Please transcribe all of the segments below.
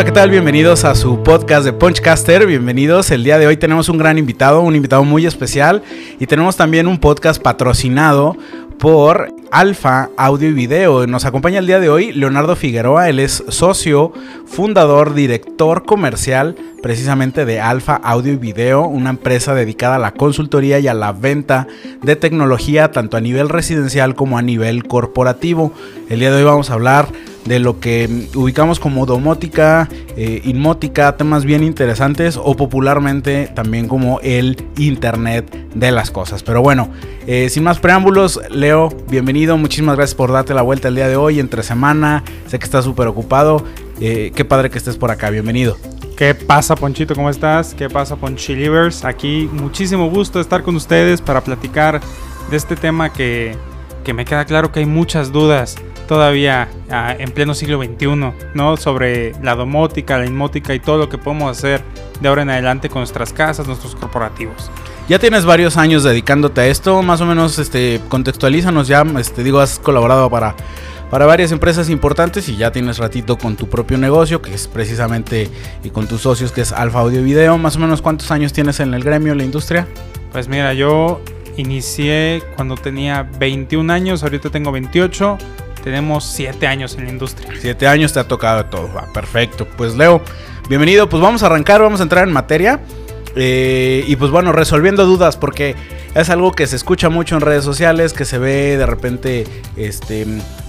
Hola, ¿qué tal? Bienvenidos a su podcast de Punchcaster. Bienvenidos. El día de hoy tenemos un gran invitado, un invitado muy especial y tenemos también un podcast patrocinado por Alfa Audio y Video. Nos acompaña el día de hoy Leonardo Figueroa. Él es socio, fundador, director comercial precisamente de Alfa Audio y Video, una empresa dedicada a la consultoría y a la venta de tecnología tanto a nivel residencial como a nivel corporativo. El día de hoy vamos a hablar de lo que ubicamos como domótica, eh, inmótica, temas bien interesantes o popularmente también como el Internet de las cosas. Pero bueno, eh, sin más preámbulos, Leo, bienvenido, muchísimas gracias por darte la vuelta el día de hoy, entre semana, sé que estás súper ocupado, eh, qué padre que estés por acá, bienvenido. ¿Qué pasa, Ponchito? ¿Cómo estás? ¿Qué pasa, Ponchilivers? Aquí, muchísimo gusto estar con ustedes para platicar de este tema que, que me queda claro que hay muchas dudas todavía ah, en pleno siglo XXI, ¿no? Sobre la domótica, la inmótica y todo lo que podemos hacer de ahora en adelante con nuestras casas, nuestros corporativos. Ya tienes varios años dedicándote a esto, más o menos este, contextualízanos ya, este, digo, has colaborado para, para varias empresas importantes y ya tienes ratito con tu propio negocio, que es precisamente, y con tus socios, que es Alfa Audio Video, más o menos cuántos años tienes en el gremio, en la industria? Pues mira, yo inicié cuando tenía 21 años, ahorita tengo 28 tenemos siete años en la industria. Siete años te ha tocado todo. Va, perfecto. Pues Leo, bienvenido. Pues vamos a arrancar, vamos a entrar en materia. Eh, y pues bueno, resolviendo dudas, porque es algo que se escucha mucho en redes sociales, que se ve de repente este,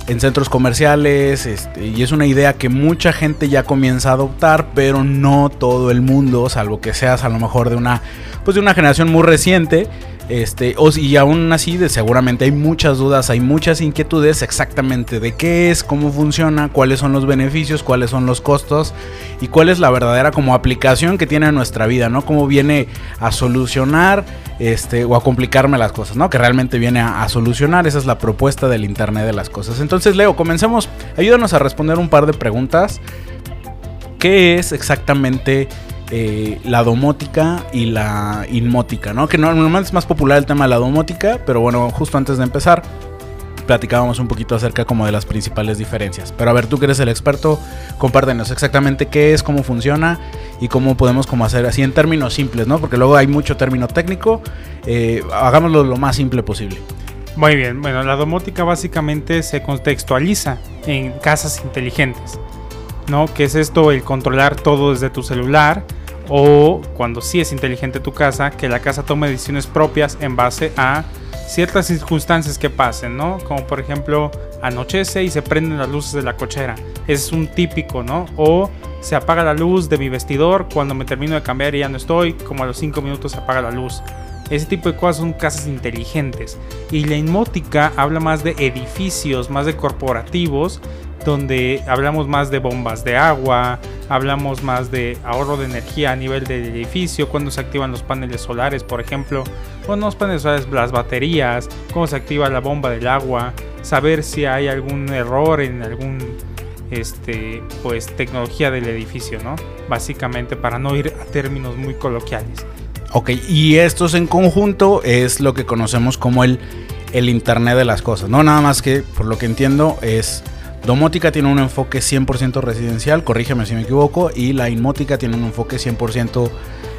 en centros comerciales, este, y es una idea que mucha gente ya comienza a adoptar, pero no todo el mundo, salvo que seas a lo mejor de una, pues de una generación muy reciente. Este, y aún así, de, seguramente hay muchas dudas, hay muchas inquietudes exactamente de qué es, cómo funciona, cuáles son los beneficios, cuáles son los costos y cuál es la verdadera como aplicación que tiene en nuestra vida, ¿no? Cómo viene a solucionar este, o a complicarme las cosas, ¿no? Que realmente viene a, a solucionar, esa es la propuesta del Internet de las cosas. Entonces, Leo, comencemos, ayúdanos a responder un par de preguntas. ¿Qué es exactamente eh, la domótica y la inmótica, ¿no? Que normalmente es más popular el tema de la domótica, pero bueno, justo antes de empezar platicábamos un poquito acerca como de las principales diferencias. Pero a ver, tú que eres el experto, compártenos exactamente qué es, cómo funciona y cómo podemos como hacer así en términos simples, ¿no? Porque luego hay mucho término técnico, eh, hagámoslo lo más simple posible. Muy bien, bueno, la domótica básicamente se contextualiza en casas inteligentes, ¿no? Que es esto, el controlar todo desde tu celular, o cuando sí es inteligente tu casa, que la casa tome decisiones propias en base a ciertas circunstancias que pasen, ¿no? Como por ejemplo, anochece y se prenden las luces de la cochera. Es un típico, ¿no? O se apaga la luz de mi vestidor cuando me termino de cambiar y ya no estoy, como a los 5 minutos se apaga la luz. Ese tipo de cosas son casas inteligentes. Y la inmótica habla más de edificios, más de corporativos, donde hablamos más de bombas de agua, hablamos más de ahorro de energía a nivel del edificio, cuando se activan los paneles solares, por ejemplo, cuando los paneles solares, las baterías, cómo se activa la bomba del agua, saber si hay algún error en algún este pues tecnología del edificio, ¿no? Básicamente para no ir a términos muy coloquiales. Ok, y estos en conjunto es lo que conocemos como el, el Internet de las cosas, ¿no? Nada más que, por lo que entiendo, es Domótica tiene un enfoque 100% residencial, corrígeme si me equivoco, y la inmótica tiene un enfoque 100%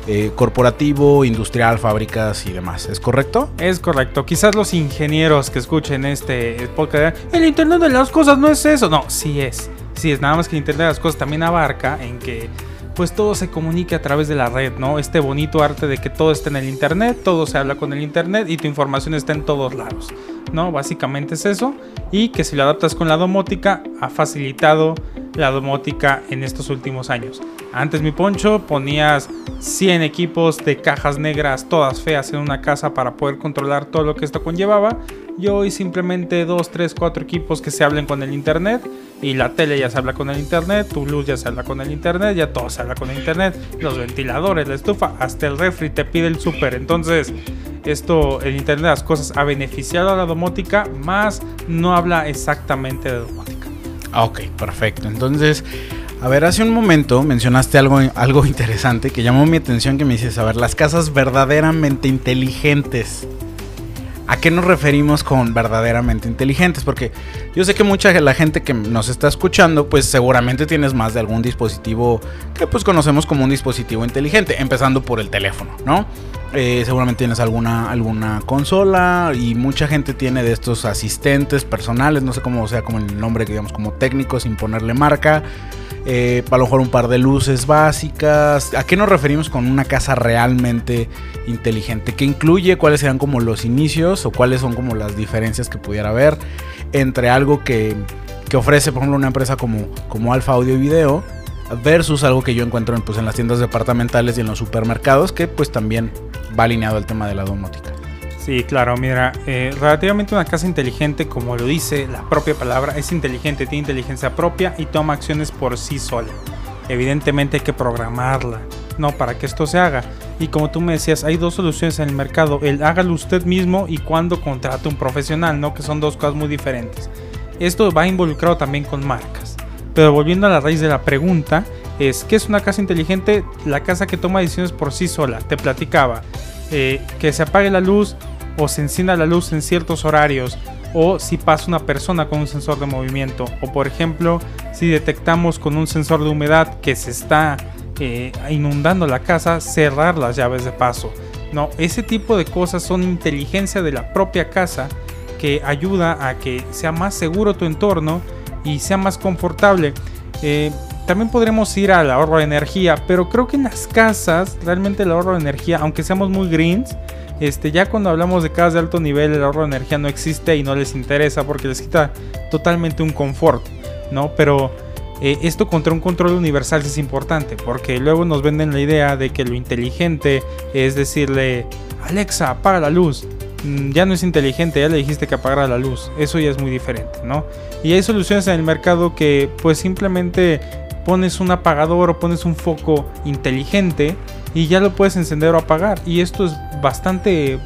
eh, corporativo, industrial, fábricas y demás. ¿Es correcto? Es correcto. Quizás los ingenieros que escuchen este podcast, el Internet de las cosas no es eso. No, sí es. Sí es. Nada más que el Internet de las cosas también abarca en que pues todo se comunique a través de la red, ¿no? Este bonito arte de que todo está en el Internet, todo se habla con el Internet y tu información está en todos lados, ¿no? Básicamente es eso. Y que si lo adaptas con la domótica, ha facilitado la domótica en estos últimos años. Antes mi poncho ponías 100 equipos de cajas negras todas feas en una casa para poder controlar todo lo que esto conllevaba. Y hoy simplemente 2, 3, 4 equipos que se hablen con el internet y la tele ya se habla con el internet, tu luz ya se habla con el internet, ya todo se habla con el internet, los ventiladores, la estufa, hasta el refri te pide el súper. Entonces, esto, el internet de las cosas ha beneficiado a la domótica, más no habla exactamente de domótica. Ok, perfecto. Entonces, a ver, hace un momento mencionaste algo, algo interesante que llamó mi atención, que me dices, a ver, las casas verdaderamente inteligentes. ¿A qué nos referimos con verdaderamente inteligentes? Porque yo sé que mucha la gente que nos está escuchando, pues seguramente tienes más de algún dispositivo que pues conocemos como un dispositivo inteligente, empezando por el teléfono, ¿no? Eh, seguramente tienes alguna, alguna consola y mucha gente tiene de estos asistentes personales, no sé cómo sea como el nombre, digamos, como técnico sin ponerle marca. Eh, a lo mejor un par de luces básicas. ¿A qué nos referimos con una casa realmente inteligente? ¿Qué incluye? ¿Cuáles serán como los inicios o cuáles son como las diferencias que pudiera haber entre algo que, que ofrece, por ejemplo, una empresa como, como Alfa Audio y Video versus algo que yo encuentro en, pues, en las tiendas departamentales y en los supermercados, que pues también va alineado al tema de la domótica. Sí, claro, mira, eh, relativamente una casa inteligente, como lo dice la propia palabra, es inteligente, tiene inteligencia propia y toma acciones por sí sola. Evidentemente hay que programarla, ¿no? Para que esto se haga. Y como tú me decías, hay dos soluciones en el mercado, el hágalo usted mismo y cuando contrate un profesional, ¿no? Que son dos cosas muy diferentes. Esto va involucrado también con marcas. Pero volviendo a la raíz de la pregunta, es ¿qué es una casa inteligente? La casa que toma decisiones por sí sola. Te platicaba. Eh, que se apague la luz o se encienda la luz en ciertos horarios o si pasa una persona con un sensor de movimiento o por ejemplo si detectamos con un sensor de humedad que se está eh, inundando la casa cerrar las llaves de paso. No ese tipo de cosas son inteligencia de la propia casa que ayuda a que sea más seguro tu entorno y sea más confortable. Eh, también podremos ir al ahorro de energía pero creo que en las casas realmente el ahorro de energía aunque seamos muy greens este, ya cuando hablamos de casas de alto nivel, el ahorro de energía no existe y no les interesa porque les quita totalmente un confort, ¿no? Pero eh, esto contra un control universal es importante porque luego nos venden la idea de que lo inteligente es decirle, Alexa, apaga la luz. Mm, ya no es inteligente, ya le dijiste que apagara la luz. Eso ya es muy diferente, ¿no? Y hay soluciones en el mercado que pues simplemente pones un apagador o pones un foco inteligente y ya lo puedes encender o apagar. Y esto es bastante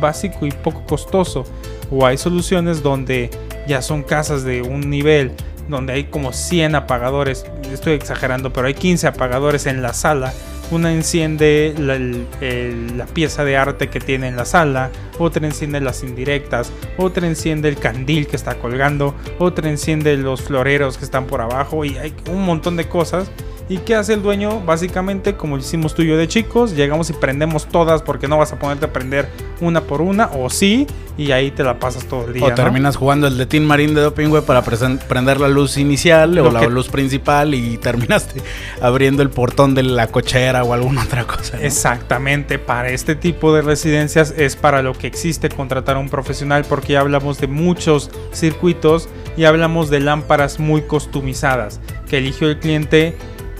básico y poco costoso. O hay soluciones donde ya son casas de un nivel donde hay como 100 apagadores, estoy exagerando, pero hay 15 apagadores en la sala. Una enciende la, pieza de arte que tiene en la sala, otra enciende las indirectas, otra enciende el candil que está colgando, otra enciende los floreros que están por abajo y hay un montón de cosas ¿Y qué hace el dueño? Básicamente, como hicimos tú y yo de chicos, llegamos y prendemos todas porque no vas a ponerte a prender una por una, o sí, y ahí te la pasas todo el día. O terminas jugando el de Team Marine de Doping Web para prender la luz inicial o la luz principal y terminaste abriendo el portón de la cochera o alguna otra cosa. Exactamente, para este tipo de residencias es para lo que existe contratar a un profesional porque ya hablamos de muchos circuitos y hablamos de lámparas muy customizadas que eligió el cliente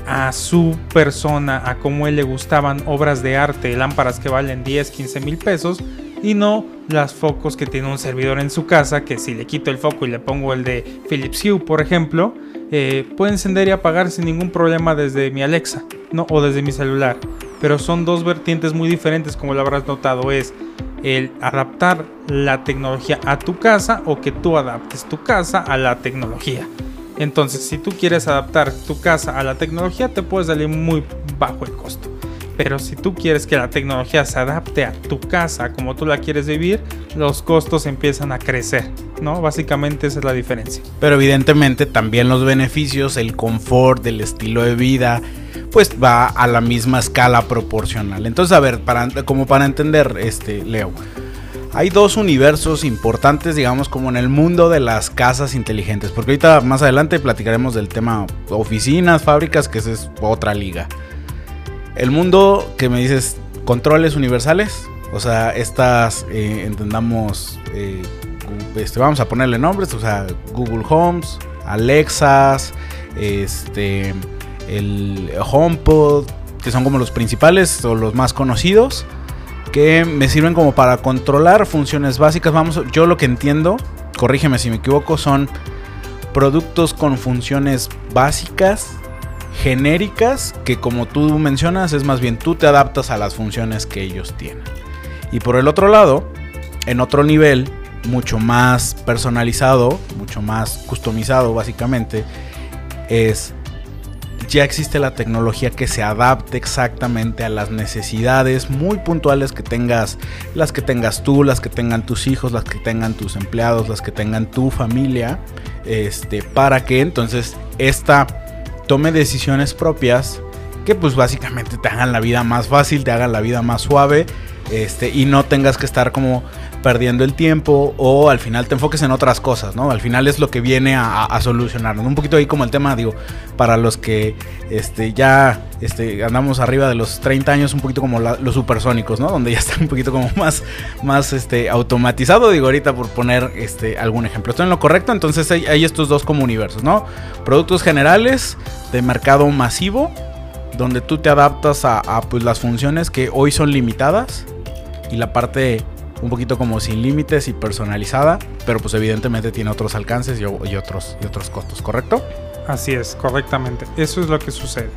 a su persona, a cómo él le gustaban obras de arte, lámparas que valen 10, 15 mil pesos y no las focos que tiene un servidor en su casa, que si le quito el foco y le pongo el de Philips Hue, por ejemplo, eh, puede encender y apagar sin ningún problema desde mi Alexa ¿no? o desde mi celular. Pero son dos vertientes muy diferentes, como lo habrás notado, es el adaptar la tecnología a tu casa o que tú adaptes tu casa a la tecnología. Entonces, si tú quieres adaptar tu casa a la tecnología, te puede salir muy bajo el costo. Pero si tú quieres que la tecnología se adapte a tu casa como tú la quieres vivir, los costos empiezan a crecer, ¿no? Básicamente esa es la diferencia. Pero evidentemente también los beneficios, el confort, el estilo de vida, pues va a la misma escala proporcional. Entonces, a ver, para, como para entender, este, Leo, hay dos universos importantes, digamos, como en el mundo de las casas inteligentes. Porque ahorita más adelante platicaremos del tema oficinas, fábricas, que esa es otra liga. El mundo que me dices, controles universales. O sea, estas, eh, entendamos, eh, este, vamos a ponerle nombres. O sea, Google Homes, Alexas, este, el HomePod, que son como los principales o los más conocidos que me sirven como para controlar funciones básicas. Vamos, yo lo que entiendo, corrígeme si me equivoco, son productos con funciones básicas, genéricas, que como tú mencionas, es más bien tú te adaptas a las funciones que ellos tienen. Y por el otro lado, en otro nivel, mucho más personalizado, mucho más customizado básicamente, es ya existe la tecnología que se adapte exactamente a las necesidades muy puntuales que tengas, las que tengas tú, las que tengan tus hijos, las que tengan tus empleados, las que tengan tu familia, este, para que entonces esta tome decisiones propias que pues básicamente te hagan la vida más fácil, te hagan la vida más suave, este, y no tengas que estar como perdiendo el tiempo o al final te enfoques en otras cosas, ¿no? Al final es lo que viene a, a solucionarnos. Un poquito ahí como el tema, digo, para los que este, ya este, andamos arriba de los 30 años, un poquito como los supersónicos, ¿no? Donde ya está un poquito como más, más este, automatizado, digo ahorita por poner este, algún ejemplo. ¿Estoy en lo correcto? Entonces hay, hay estos dos como universos, ¿no? Productos generales de mercado masivo, donde tú te adaptas a, a pues, las funciones que hoy son limitadas y la parte un poquito como sin límites y personalizada, pero pues evidentemente tiene otros alcances y, otros, y otros costos, ¿correcto? Así es, correctamente. Eso es lo que sucede.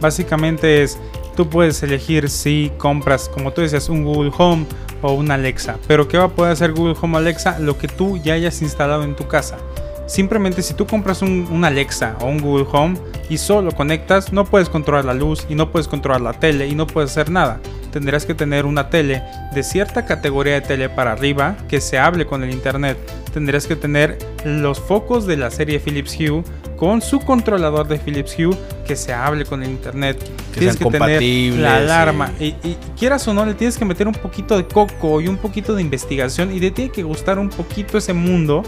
Básicamente es, tú puedes elegir si compras, como tú decías, un Google Home o un Alexa. Pero ¿qué va a poder hacer Google Home Alexa? Lo que tú ya hayas instalado en tu casa. Simplemente si tú compras un, un, Alexa o un Google Home y solo conectas, no puedes controlar la luz y no puedes controlar la tele y no puedes hacer nada tendrás que tener una tele de cierta categoría de tele para arriba que se hable con el internet. Tendrás que tener los focos de la serie Philips Hue con su controlador de Philips Hue que se hable con el internet. Que tienes que tener la alarma. Y, y, quieras o no, le tienes que meter un poquito de coco y un poquito de investigación y te tiene que gustar un poquito ese mundo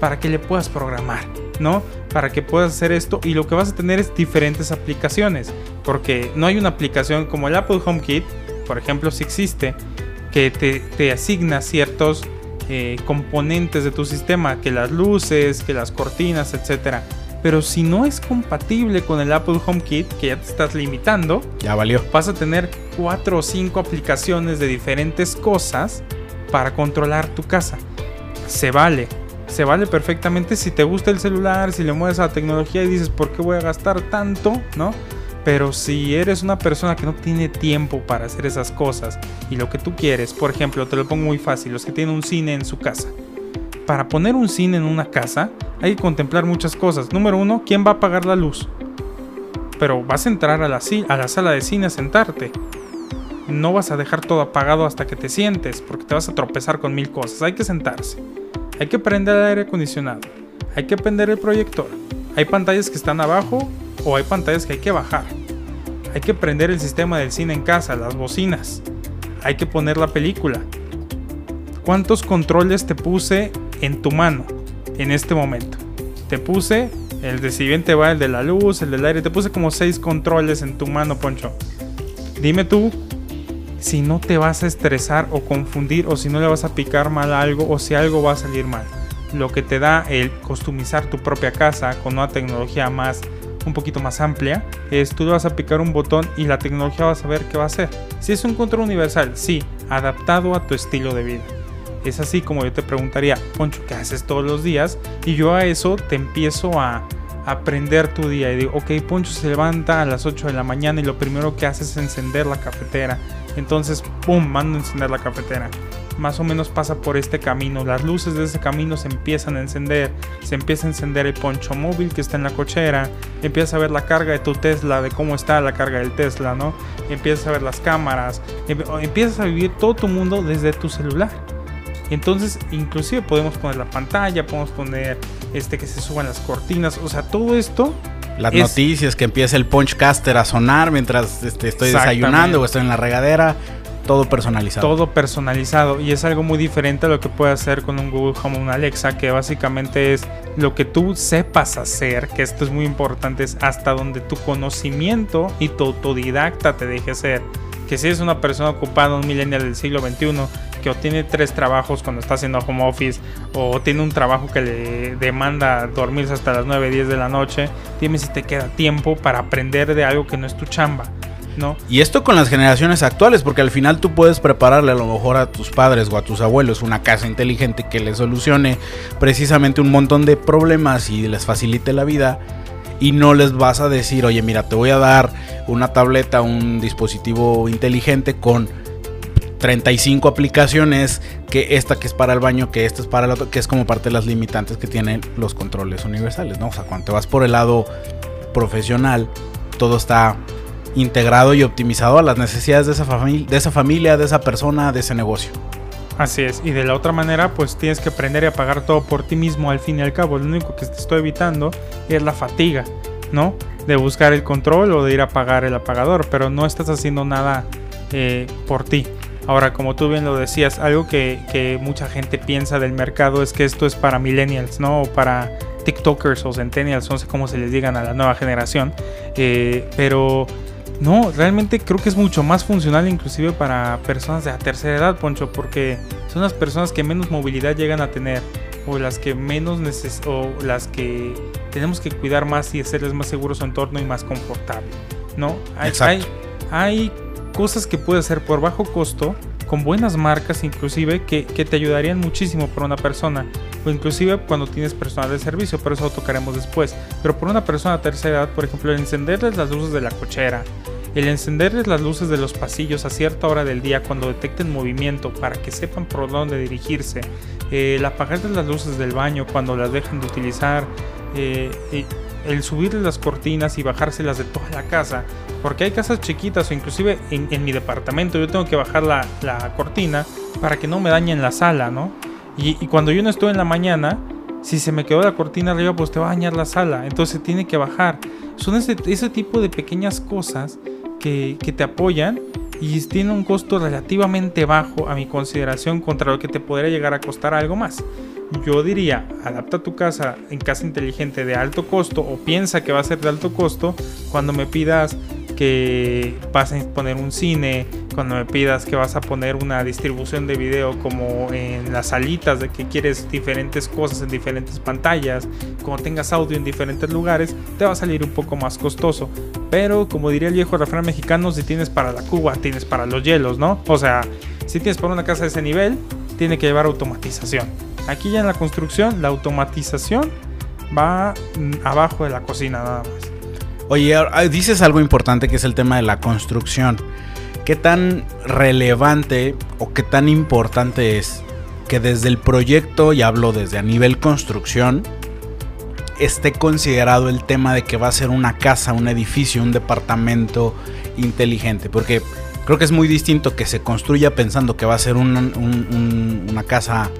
para que le puedas programar, ¿no? Para que puedas hacer esto y lo que vas a tener es diferentes aplicaciones, porque no hay una aplicación como el Apple HomeKit por ejemplo, si existe, que te, asigna ciertos eh, componentes de tu sistema, que las luces, que las cortinas, etc. Pero si no es compatible con el Apple HomeKit, que ya te estás limitando, ya valió. Vas a tener cuatro o cinco aplicaciones de diferentes cosas para controlar tu casa. Se vale, se vale perfectamente si te gusta el celular, si le mueves a la tecnología y dices, ¿por qué voy a gastar tanto? ¿No? Pero si eres una persona que no tiene tiempo para hacer esas cosas y lo que tú quieres, por ejemplo, te lo pongo muy fácil, los que tienen un cine en su casa. Para poner un cine en una casa hay que contemplar muchas cosas. Número uno, ¿quién va a apagar la luz? Pero vas a entrar a la, a la sala de cine a sentarte. No vas a dejar todo apagado hasta que te sientes, porque te vas a tropezar con mil cosas. Hay que sentarse. Hay que prender el aire acondicionado. Hay que prender el proyector. Hay pantallas que están abajo o hay pantallas que hay que bajar. Hay que prender el sistema del cine en casa, las bocinas. Hay que poner la película. ¿Cuántos controles te puse en tu mano en este momento? Te puse el de si bien te va el de la luz, el del aire, te puse como seis controles en tu mano, Poncho. Dime tú si no te vas a estresar o confundir o si no le vas a picar mal algo o si algo va a salir mal. Lo que te da el customizar tu propia casa con una tecnología más un poquito más amplia, es tú le vas a picar un botón y la tecnología va a saber qué va a hacer. Si es un control universal, sí, adaptado a tu estilo de vida. Es así como yo te preguntaría, Poncho, ¿qué haces todos los días? Y yo a eso te empiezo a aprender tu día y digo, ok, Poncho se levanta a las 8 de la mañana y lo primero que hace es encender la cafetera. Entonces, ¡pum!, mando a encender la cafetera más o menos pasa por este camino. Las luces de ese camino se empiezan a encender. Se empieza a encender el poncho móvil que está en la cochera. Empiezas a ver la carga de tu Tesla, de cómo está la carga del Tesla, ¿no? Empiezas a ver las cámaras. Empiezas a vivir todo tu mundo desde tu celular. Entonces, inclusive podemos poner la pantalla, podemos poner este que se suban las cortinas, o sea, todo esto las noticias, que empieza el Punchcaster a sonar mientras este, estoy desayunando o estoy en la regadera. Todo personalizado. Todo personalizado. Y es algo muy diferente a lo que puede hacer con un Google Home o un Alexa, que básicamente es lo que tú sepas hacer, que esto es muy importante, es hasta donde tu conocimiento y tu autodidacta te deje ser. Que si es una persona ocupada, un millennial del siglo XXI, que o tiene tres trabajos cuando está haciendo home office, o tiene un trabajo que le demanda dormirse hasta las 9, 10 de la noche, dime si te queda tiempo para aprender de algo que no es tu chamba. Y esto con las generaciones actuales, porque al final tú puedes prepararle a lo mejor a tus padres o a tus abuelos una casa inteligente que les solucione precisamente un montón de problemas y les facilite la vida. Y no les vas a decir, oye, mira, te voy a dar una tableta, un dispositivo inteligente con 35 aplicaciones, que esta que es para el baño, que esta es para el otro, que es como parte de las limitantes que tienen los controles universales, ¿no? O sea, cuando te vas por el lado profesional, todo está integrado y optimizado a las necesidades de esa, de esa familia, de esa persona, de ese negocio. Así es, y de la otra manera, pues tienes que aprender y apagar todo por ti mismo al fin y al cabo. Lo único que te estoy evitando es la fatiga, ¿no? De buscar el control o de ir a apagar el apagador, pero no estás haciendo nada eh, por ti. Ahora, como tú bien lo decías, algo que, mucha gente piensa del mercado es que esto es para millennials, ¿no? O para TikTokers o centennials, no sé cómo se les digan a la nueva generación. Eh, pero no, realmente creo que es mucho más funcional inclusive para personas de la tercera edad, Poncho, porque son las personas que menos movilidad llegan a tener o las que menos neces o las que tenemos que cuidar más y hacerles más seguro su entorno y más confortable, ¿no? Hay, hay, hay, cosas que puedes hacer por bajo costo con buenas marcas inclusive que, que, te ayudarían muchísimo por una persona o inclusive cuando tienes personal de servicio, pero eso lo tocaremos después. Pero por una persona de tercera edad, por ejemplo, el encenderles las luces de la cochera, el encenderles las luces de los pasillos a cierta hora del día cuando detecten movimiento para que sepan por dónde dirigirse, el apagarles las luces del baño cuando las dejen de utilizar, eh, el subirles las cortinas y bajárselas de toda la casa, porque hay casas chiquitas o inclusive en, mi departamento yo tengo que bajar la, cortina para que no me dañen la sala, ¿no? Y, cuando yo no estoy en la mañana, si se me quedó la cortina arriba, pues te va a dañar la sala, entonces tiene que bajar. Son ese, ese tipo de pequeñas cosas que, te apoyan y tiene un costo relativamente bajo a mi consideración contra lo que te podría llegar a costar algo más. Yo diría, adapta tu casa en casa inteligente de alto costo o piensa que va a ser de alto costo cuando me pidas que vas a poner un cine, cuando me pidas que vas a poner una distribución de video como en las salitas de que quieres diferentes cosas en diferentes pantallas, como tengas audio en diferentes lugares, te va a salir un poco más costoso. Pero como diría el viejo refrán mexicano, si tienes para la cuba, tienes para los hielos, ¿no? O sea, si tienes para una casa de ese nivel, tiene que llevar automatización. Aquí ya en la construcción, la automatización va mm, abajo de la cocina nada más. Oye, dices algo importante que es el tema de la construcción. ¿Qué tan relevante o qué tan importante es que desde el proyecto, y hablo desde a nivel construcción, esté considerado el tema de que va a ser una casa, un edificio, un departamento inteligente? Porque creo que es muy distinto que se construya pensando que va a ser una casa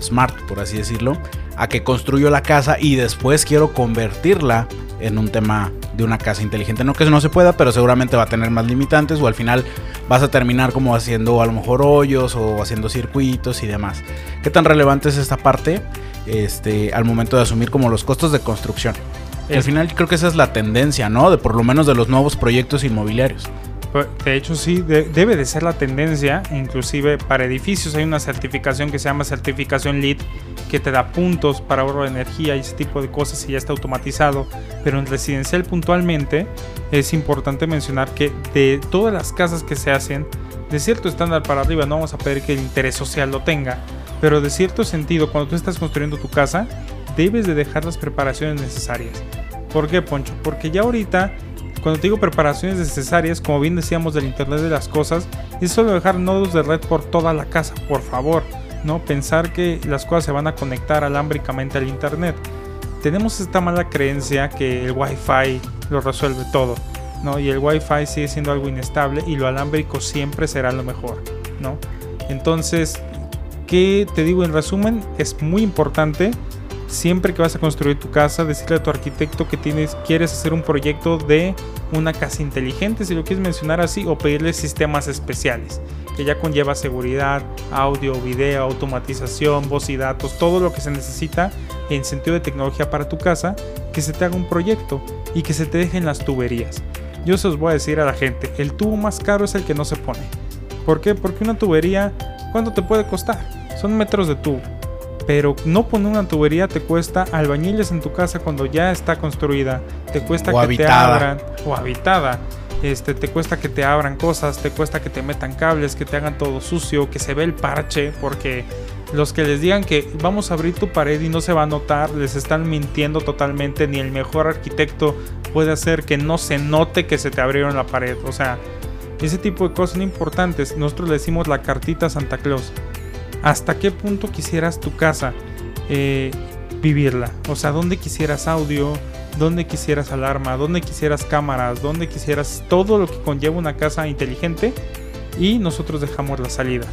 smart, por así decirlo, a que construyo la casa y después quiero convertirla en un tema de una casa inteligente. No que eso no se pueda, pero seguramente va a tener más limitantes o al final vas a terminar como haciendo a lo mejor hoyos o haciendo circuitos y demás. ¿Qué tan relevante es esta parte este, al momento de asumir como los costos de construcción? al final creo que esa es la tendencia, ¿no? De por lo menos de los nuevos proyectos inmobiliarios. De hecho, sí, debe de ser la tendencia. Inclusive para edificios hay una certificación que se llama certificación LEED que te da puntos para ahorro de energía y ese tipo de cosas y ya está automatizado. Pero en residencial puntualmente es importante mencionar que de todas las casas que se hacen, de cierto estándar para arriba, no vamos a pedir que el interés social lo tenga, pero de cierto sentido, cuando tú estás construyendo tu casa, debes de dejar las preparaciones necesarias. ¿Por qué, Poncho? Porque ya ahorita cuando te digo preparaciones necesarias, como bien decíamos del Internet de las Cosas, es solo dejar nodos de red por toda la casa, por favor. No pensar que las cosas se van a conectar alámbricamente al Internet. Tenemos esta mala creencia que el Wi-Fi lo resuelve todo, ¿no? Y el Wi-Fi sigue siendo algo inestable y lo alámbrico siempre será lo mejor, ¿no? Entonces, ¿qué te digo en resumen? Es muy importante siempre que vas a construir tu casa, decirle a tu arquitecto que tienes, quieres hacer un proyecto de una casa inteligente, si lo quieres mencionar así, o pedirle sistemas especiales, que ya conlleva seguridad, audio, video, automatización, voz y datos, todo lo que se necesita en sentido de tecnología para tu casa, que se te haga un proyecto y que se te dejen las tuberías. Yo se os voy a decir a la gente, el tubo más caro es el que no se pone. ¿Por qué? Porque una tubería, ¿cuánto te puede costar? Son metros de tubo pero no poner una tubería te cuesta albañiles en tu casa cuando ya está construida, te cuesta que te abran o habitada. Este, te cuesta que te abran cosas, te cuesta que te metan cables, que te hagan todo sucio, que se ve el parche, porque los que les digan que vamos a abrir tu pared y no se va a notar, les están mintiendo totalmente, ni el mejor arquitecto puede hacer que no se note que se te abrieron la pared, o sea, ese tipo de cosas son importantes. Nosotros le decimos la cartita Santa Claus hasta qué punto quisieras tu casa eh, vivirla. O sea, dónde quisieras audio, donde quisieras alarma, donde quisieras cámaras, donde quisieras todo lo que conlleva una casa inteligente y nosotros dejamos las salidas.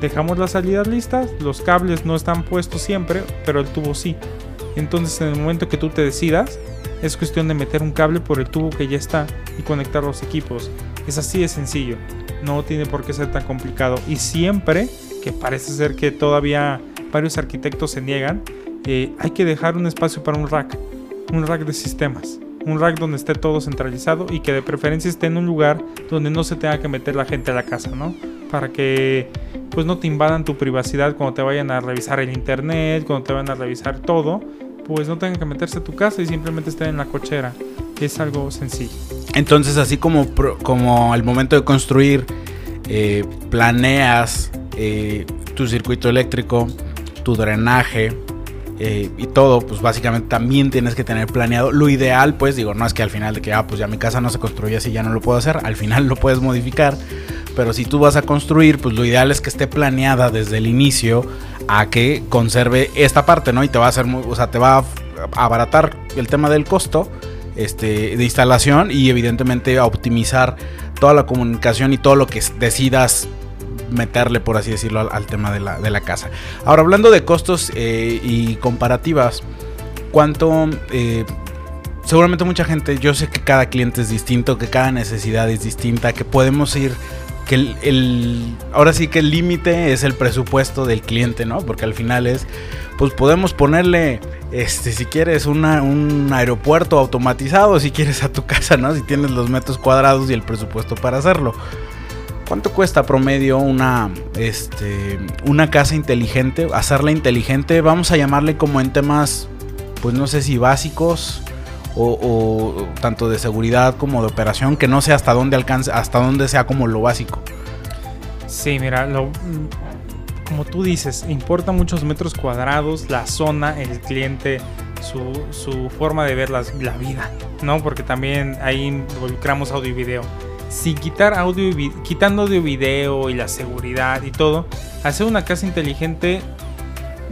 Dejamos las salidas listas, los cables no están puestos siempre, pero el tubo sí. Entonces en el momento que tú te decidas, es cuestión de meter un cable por el tubo que ya está y conectar los equipos. Es así de sencillo, no tiene por qué ser tan complicado. Y siempre, que parece ser que todavía varios arquitectos se niegan, eh, hay que dejar un espacio para un rack, un rack de sistemas. Un rack donde esté todo centralizado y que de preferencia esté en un lugar donde no se tenga que meter la gente a la casa, ¿no? Para que pues no te invadan tu privacidad cuando te vayan a revisar el internet, cuando te vayan a revisar todo, pues no tengan que meterse a tu casa y simplemente estén en la cochera. Es algo sencillo. Entonces, así como, como al momento de construir, eh, planeas eh, tu circuito eléctrico, tu drenaje, eh, y todo, pues básicamente también tienes que tener planeado. Lo ideal, pues digo, no es que al final de que, ah, pues ya mi casa no se construye así, ya no lo puedo hacer, al final lo puedes modificar. Pero si tú vas a construir, pues lo ideal es que esté planeada desde el inicio a que conserve esta parte, ¿no? Y te va a hacer, o sea, te va a abaratar el tema del costo este, de instalación y evidentemente a optimizar toda la comunicación y todo lo que decidas meterle, por así decirlo, al, tema de la, casa. Ahora, hablando de costos eh, y comparativas, ¿cuánto... Eh, seguramente mucha gente, yo sé que cada cliente es distinto, que cada necesidad es distinta, que podemos ir que el, ahora sí que el límite es el presupuesto del cliente, ¿no? Porque al final es, pues podemos ponerle, este, si quieres un aeropuerto automatizado, si quieres a tu casa, ¿no? Si tienes los metros cuadrados y el presupuesto para hacerlo. ¿Cuánto cuesta promedio una, este, una casa inteligente? Hacerla inteligente, vamos a llamarle como en temas, pues no sé si básicos o, tanto de seguridad como de operación, que no sé hasta dónde alcance, hasta dónde sea como lo básico. Sí, mira, lo, como tú dices, importa muchos metros cuadrados, la zona, el cliente, su, su forma de ver la vida, ¿no? Porque también ahí involucramos audio y video sin quitar audio y quitando audio y video y la seguridad y todo, hacer una casa inteligente,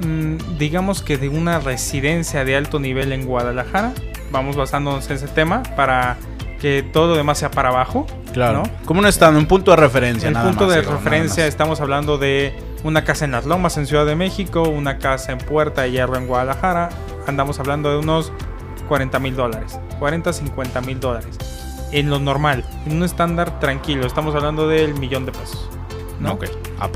mm, digamos que de una residencia de alto nivel en Guadalajara, vamos basándonos en ese tema para que todo lo demás sea para abajo. Claro. Como un estando, un punto de referencia. En punto de referencia estamos hablando de una casa en Las Lomas en Ciudad de México, una casa en Puerta de Hierro en Guadalajara. Andamos hablando de unos 40 mil dólares, 40, 50 mil dólares en lo normal, en un estándar tranquilo. Estamos hablando del millón de pesos. ¿no? Ok,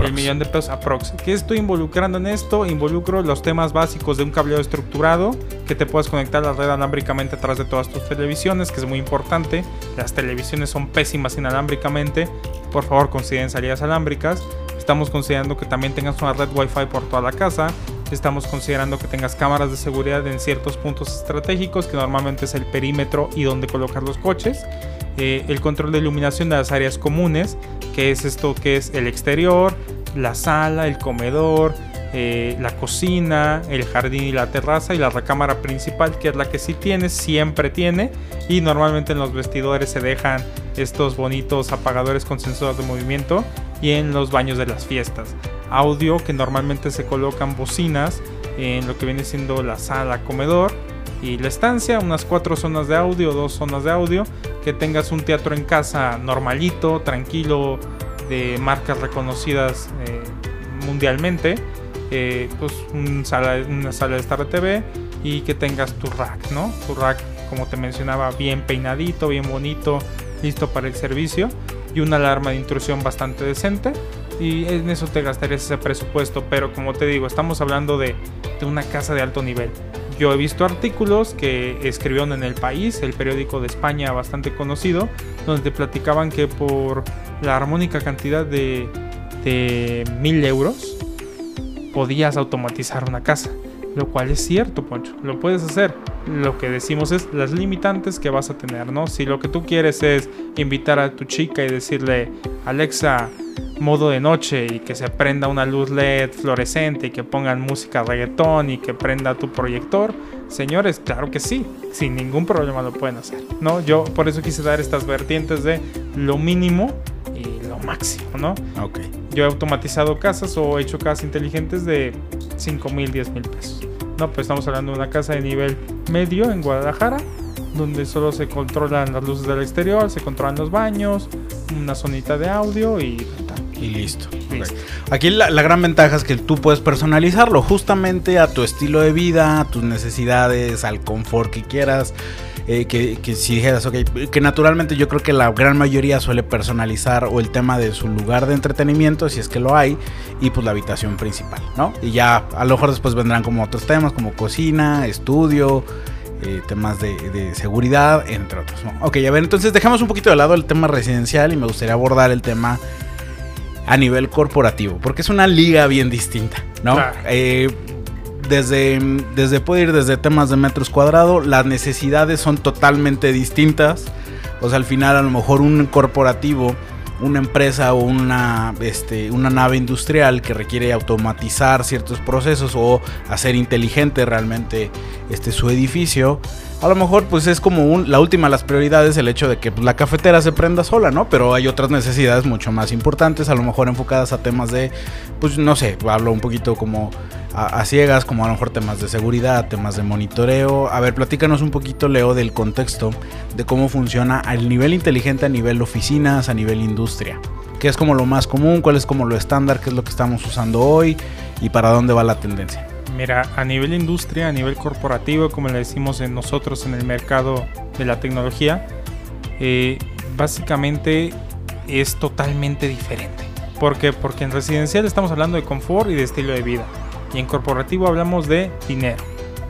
El millón de pesos aprox. ¿Qué estoy involucrando en esto? Involucro los temas básicos de un cableado estructurado que te puedas conectar a la red alámbricamente atrás de todas tus televisiones, que es muy importante. Las televisiones son pésimas inalámbricamente. Por favor, consideren salidas alámbricas. Estamos considerando que también tengas una red Wi-Fi por toda la casa. Estamos considerando que tengas cámaras de seguridad en ciertos puntos estratégicos, que normalmente es el perímetro y donde colocar los coches. Eh, el control de iluminación de las áreas comunes, que es esto que es el exterior, la sala, el comedor, eh, la cocina, el jardín y la terraza y la recámara principal, que es la que sí tiene, siempre tiene. Y normalmente en los vestidores se dejan estos bonitos apagadores con sensor de movimiento y en los baños de las fiestas audio que normalmente se colocan bocinas en lo que viene siendo la sala comedor y la estancia, unas cuatro zonas de audio, dos zonas de audio, que tengas un teatro en casa normalito, tranquilo, de marcas reconocidas eh, mundialmente, eh, pues una sala de TV y que tengas tu rack, ¿no? Tu rack, como te mencionaba, bien peinadito, bien bonito, listo para el servicio. Y una alarma de intrusión bastante decente y en eso te gastarías ese presupuesto, pero como te digo, estamos hablando de, una casa de alto nivel. Yo he visto artículos que escribieron en El País, el periódico de España bastante conocido, donde platicaban que por la armónica cantidad de, de mil euros podías automatizar una casa. Lo cual es cierto, Poncho, lo puedes hacer. Lo que decimos es las limitantes que vas a tener, ¿no? Si lo que tú quieres es invitar a tu chica y decirle, Alexa, modo de noche y que se prenda una luz LED fluorescente y que pongan música reggaetón y que prenda tu proyector, señores, claro que sí, sin ningún problema lo pueden hacer, ¿no? Yo por eso quise dar estas vertientes de lo mínimo y lo máximo, ¿no? Ok. Yo he automatizado casas o he hecho casas inteligentes de 5 mil, 10 mil pesos. No, pues estamos hablando de una casa de nivel medio en Guadalajara donde solo se controlan las luces del exterior, se controlan los baños, una zonita de audio y y listo. Aquí la, gran ventaja es que tú puedes personalizarlo justamente a tu estilo de vida, a tus necesidades, al confort que quieras. Eh, que, si dijeras, ok, que naturalmente yo creo que la gran mayoría suele personalizar o el tema de su lugar de entretenimiento, si es que lo hay, y pues la habitación principal, ¿no? Y ya a lo mejor después vendrán como otros temas, como cocina, estudio, eh, temas de, seguridad, entre otros. Ok, a ver, entonces dejamos un poquito de lado el tema residencial y me gustaría abordar el tema a nivel corporativo, porque es una liga bien distinta, ¿no? Eh, desde, desde puede ir desde temas de metros cuadrados, las necesidades son totalmente distintas. O sea, al final a lo mejor un corporativo, una empresa o una, este, una nave industrial que requiere automatizar ciertos procesos o hacer inteligente realmente este, su edificio, a lo mejor pues es como la última de las prioridades el hecho de que pues, la cafetera se prenda sola, ¿no? Pero hay otras necesidades mucho más importantes, a lo mejor enfocadas a temas de, pues no sé, hablo un poquito como a, ciegas, como a lo mejor temas de seguridad, temas de monitoreo. A ver, platícanos un poquito, Leo, del contexto de cómo funciona al nivel inteligente, a nivel oficinas, a nivel industria. ¿Qué es como lo más común? ¿Cuál es como lo estándar? ¿Qué es lo que estamos usando hoy? ¿Y para dónde va la tendencia? Mira, a nivel industria, a nivel corporativo, como le decimos en nosotros en el mercado de la tecnología, eh, básicamente es totalmente diferente. ¿Por qué? Porque en residencial estamos hablando de confort y de estilo de vida. Y en corporativo hablamos de dinero.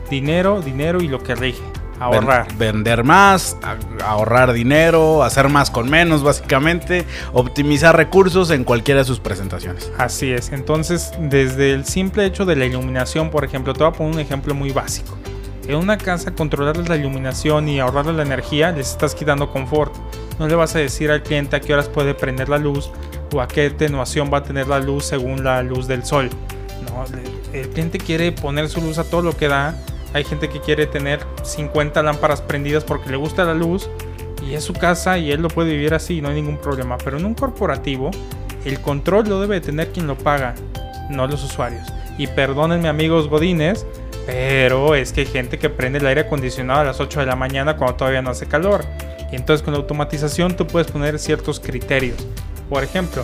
Dinero, dinero y lo que rige. Ahorrar. vender más, ahorrar dinero, hacer más con menos, básicamente. Optimizar recursos en cualquiera de sus presentaciones. Así es. Entonces, desde el simple hecho de la iluminación, por ejemplo, te voy a poner un ejemplo muy básico. En una casa, controlarles la iluminación y ahorrarles la energía, les estás quitando confort. No le vas a decir al cliente a qué horas puede prender la luz o a qué atenuación va a tener la luz según la luz del sol. El cliente quiere poner su luz a todo lo que da. Hay gente que quiere tener 50 lámparas prendidas porque le gusta la luz y es su casa y él lo puede vivir así, no hay ningún problema. Pero en un corporativo, el control lo debe tener quien lo paga, no los usuarios. Y perdónenme amigos godines, pero es que hay gente que prende el aire acondicionado a las 8 de la mañana cuando todavía no hace calor. Y entonces con la automatización tú puedes poner ciertos criterios. Por ejemplo,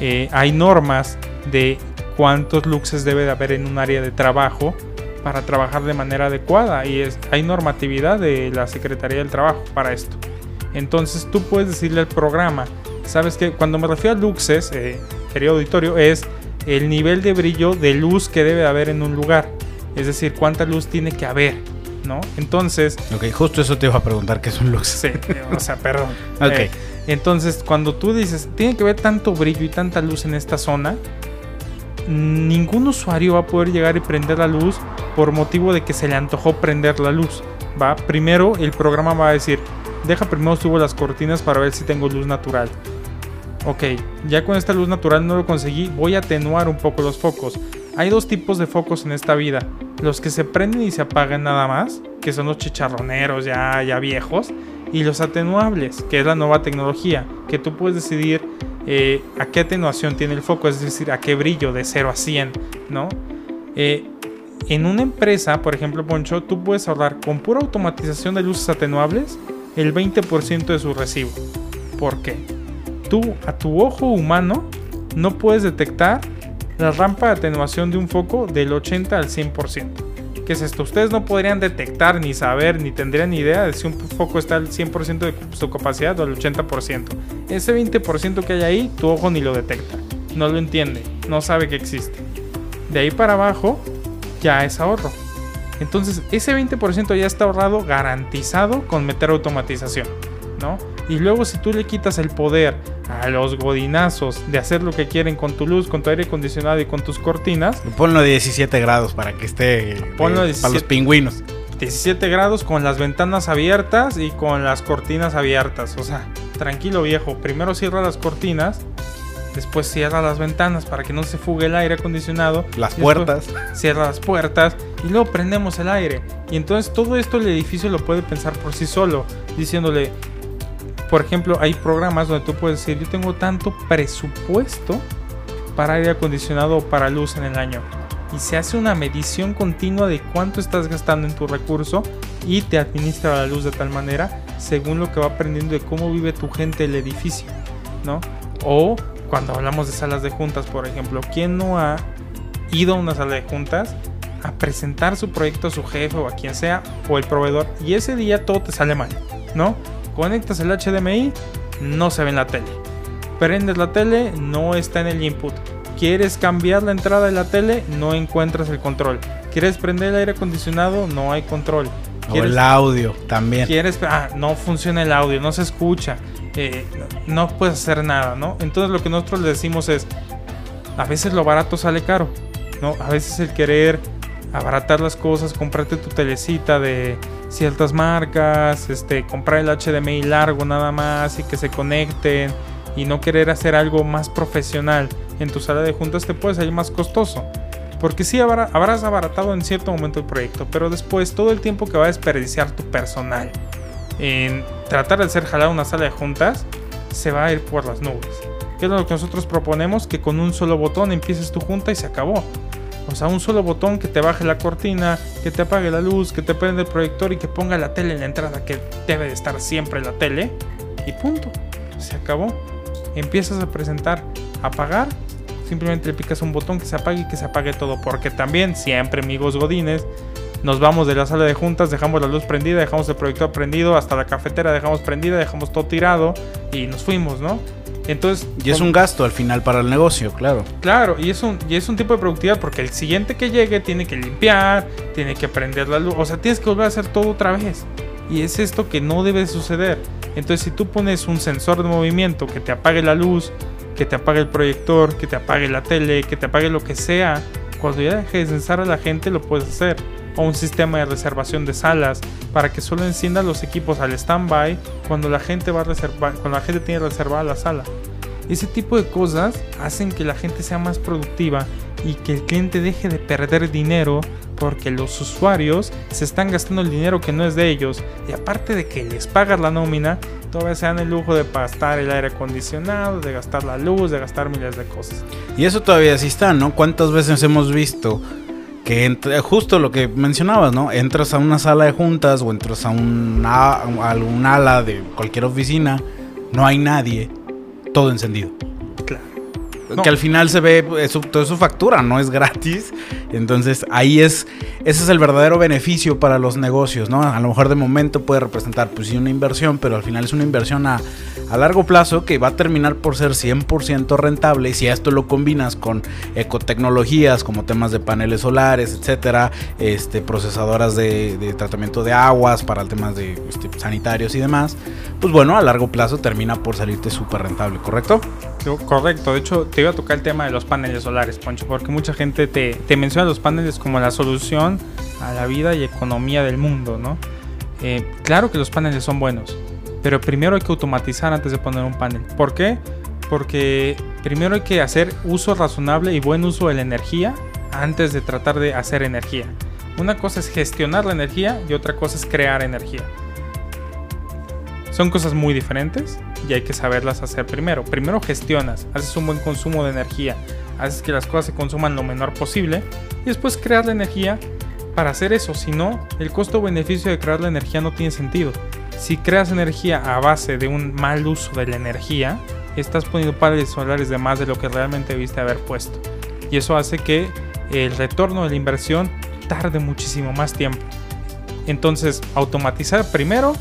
eh, hay normas de cuántos luxes debe de haber en un área de trabajo para trabajar de manera adecuada y es, hay normatividad de la Secretaría del Trabajo para esto. Entonces tú puedes decirle al programa, sabes que cuando me refiero a luxes, eh, querido auditorio, es el nivel de brillo de luz que debe haber en un lugar. Es decir, cuánta luz tiene que haber, ¿no? Entonces... Ok, justo eso te iba a preguntar, ¿qué es un lux? Sí, o sea, perdón. ok. Eh, entonces, cuando tú dices, tiene que haber tanto brillo y tanta luz en esta zona, ningún usuario va a poder llegar y prender la luz por motivo de que se le antojó prender la luz. Va, primero el programa va a decir, deja primero subo las cortinas para ver si tengo luz natural. Ok, ya con esta luz natural no lo conseguí, voy a atenuar un poco los focos. Hay dos tipos de focos en esta vida, los que se prenden y se apagan nada más, que son los chicharroneros ya, ya viejos, y los atenuables, que es la nueva tecnología, que tú puedes decidir eh, a qué atenuación tiene el foco, es decir, a qué brillo de 0 a 100, ¿no? Eh, en una empresa, por ejemplo, Poncho, tú puedes ahorrar con pura automatización de luces atenuables el 20% de su recibo. ¿Por qué? Tú, a tu ojo humano, no puedes detectar la rampa de atenuación de un foco del 80 al 100%. ¿Qué es esto? Ustedes no podrían detectar, ni saber, ni tendrían idea de si un foco está al 100% de su capacidad o al 80%. Ese 20% que hay ahí, tu ojo ni lo detecta, no lo entiende, no sabe que existe. De ahí para abajo, ya es ahorro. Entonces, ese 20% ya está ahorrado garantizado con meter automatización, ¿no? Y luego si tú le quitas el poder a los godinazos de hacer lo que quieren con tu luz, con tu aire acondicionado y con tus cortinas. Ponlo a 17 grados para que esté eh, Ponlo para los pingüinos. 17 grados con las ventanas abiertas y con las cortinas abiertas. O sea, tranquilo viejo. Primero cierra las cortinas, después cierra las ventanas para que no se fugue el aire acondicionado. Las puertas. Cierra las puertas y luego prendemos el aire. Y entonces todo esto el edificio lo puede pensar por sí solo, diciéndole, por ejemplo, hay programas donde tú puedes decir, yo tengo tanto presupuesto para aire acondicionado o para luz en el año. Y se hace una medición continua de cuánto estás gastando en tu recurso y te administra la luz de tal manera según lo que va aprendiendo de cómo vive tu gente el edificio, ¿no? O cuando hablamos de salas de juntas, por ejemplo, ¿quién no ha ido a una sala de juntas a presentar su proyecto a su jefe o a quien sea o el proveedor y ese día todo te sale mal, ¿no? Conectas el HDMI, no se ve en la tele. Prendes la tele, no está en el input. ¿Quieres cambiar la entrada de la tele? No encuentras el control. ¿Quieres prender el aire acondicionado? No hay control. O el audio también. ¿Quieres? Ah, no funciona el audio, no se escucha. Eh, no puedes hacer nada, ¿no? Entonces lo que nosotros le decimos es, a veces lo barato sale caro, ¿no? A veces el querer abaratar las cosas, comprarte tu telecita de ciertas marcas, este, comprar el HDMI largo nada más y que se conecten y no querer hacer algo más profesional en tu sala de juntas te puede salir más costoso. Porque sí habrás abaratado en cierto momento el proyecto, pero después todo el tiempo que va a desperdiciar tu personal en tratar de hacer jalar una sala de juntas, se va a ir por las nubes. ¿Qué es lo que nosotros proponemos? Que con un solo botón empieces tu junta y se acabó. O sea, un solo botón que te baje la cortina, que te apague la luz, que te prenda el proyector y que ponga la tele en la entrada que debe de estar siempre la tele. Y punto. Se acabó. Empiezas a presentar, apagar. Simplemente le picas un botón que se apague y que se apague todo. Porque también, siempre amigos godines, nos vamos de la sala de juntas, dejamos la luz prendida, dejamos el proyector prendido, hasta la cafetera dejamos prendida, dejamos todo tirado y nos fuimos, ¿no? Entonces, y es un gasto al final para el negocio, claro. Claro, y es un y es un tipo de productividad porque el siguiente que llegue tiene que limpiar, tiene que prender la luz, o sea, tienes que volver a hacer todo otra vez. Y es esto que no debe suceder. Entonces, si tú pones un sensor de movimiento que te apague la luz, que te apague el proyector, que te apague la tele, que te apague lo que sea, cuando ya dejes de censar a la gente lo puedes hacer o un sistema de reservación de salas para que solo encienda los equipos al standby cuando la gente va a reservar, cuando la gente tiene reservada la sala. Ese tipo de cosas hacen que la gente sea más productiva y que el cliente deje de perder dinero porque los usuarios se están gastando el dinero que no es de ellos y aparte de que les pagas la nómina, todavía se dan el lujo de gastar el aire acondicionado, de gastar la luz, de gastar miles de cosas. Y eso todavía sí está, ¿no? ¿Cuántas veces hemos visto que entre, justo lo que mencionabas, ¿no? Entras a una sala de juntas o entras a, un, a, algún ala de cualquier oficina, no hay nadie, todo encendido. Que al final se ve eso, toda su factura, no es gratis. Entonces ahí es, ese es el verdadero beneficio para los negocios, ¿no? A lo mejor de momento puede representar pues sí una inversión, pero al final es una inversión a, a largo plazo que va a terminar por ser 100% rentable. Y si a esto lo combinas con ecotecnologías como temas de paneles solares, etcétera, este, procesadoras de, de tratamiento de aguas para temas de este, sanitarios y demás, pues bueno, a largo plazo termina por salirte súper rentable, ¿correcto? Correcto, de hecho te iba a tocar el tema de los paneles solares, Poncho, porque mucha gente te, menciona los paneles como la solución a la vida y economía del mundo, ¿no? Eh, claro que los paneles son buenos, pero primero hay que automatizar antes de poner un panel. ¿Por qué? Porque primero hay que hacer uso razonable y buen uso de la energía antes de tratar de hacer energía. Una cosa es gestionar la energía y otra cosa es crear energía. Son cosas muy diferentes y hay que saberlas hacer primero. Primero gestionas, haces un buen consumo de energía, haces que las cosas se consuman lo menor posible y después crear la energía para hacer eso. Si no, el costo-beneficio de crear la energía no tiene sentido. Si creas energía a base de un mal uso de la energía, estás poniendo paneles solares de más de lo que realmente debiste haber puesto. Y eso hace que el retorno de la inversión tarde muchísimo más tiempo. Entonces, automatizar primero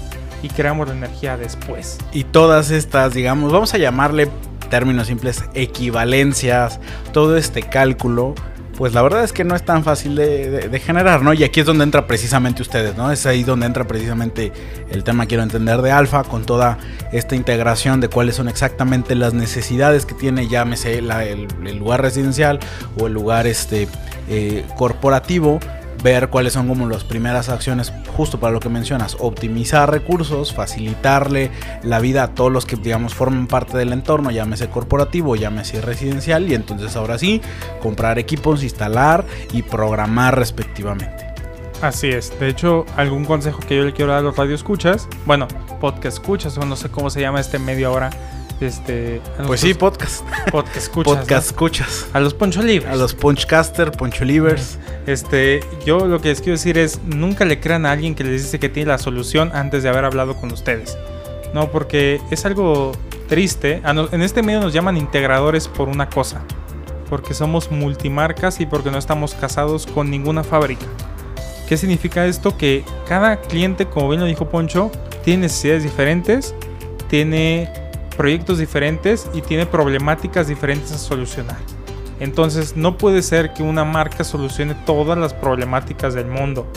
y creamos la energía después. Y todas estas, digamos, vamos a llamarle términos simples, equivalencias, todo este cálculo, pues la verdad es que no es tan fácil de, generar, ¿no? Y aquí es donde entra precisamente ustedes, ¿no? Es ahí donde entra precisamente el tema, quiero entender, de Alfa, con toda esta integración de cuáles son exactamente las necesidades que tiene, llámese el, lugar residencial o el lugar este, eh, corporativo ver cuáles son como las primeras acciones justo para lo que mencionas, optimizar recursos, facilitarle la vida a todos los que digamos forman parte del entorno, llámese corporativo, llámese residencial y entonces ahora sí, comprar equipos, instalar y programar respectivamente. Así es. De hecho, algún consejo que yo le quiero dar a los radioescuchas, bueno, podcast escuchas o no sé cómo se llama este media hora Este, Pues sí, podcast. podcast escuchas, podcast ¿no? escuchas. A los Poncho Libres. A los Punchcaster, Poncholivers. Este, yo lo que les quiero decir es, nunca le crean a alguien que les dice que tiene la solución antes de haber hablado con ustedes. No, porque es algo triste. En este medio nos llaman integradores por una cosa. Porque somos multimarcas y porque no estamos casados con ninguna fábrica. ¿Qué significa esto? Que cada cliente, como bien lo dijo Poncho, tiene necesidades diferentes, tiene proyectos diferentes y tiene problemáticas diferentes a solucionar. Entonces no puede ser que una marca solucione todas las problemáticas del mundo.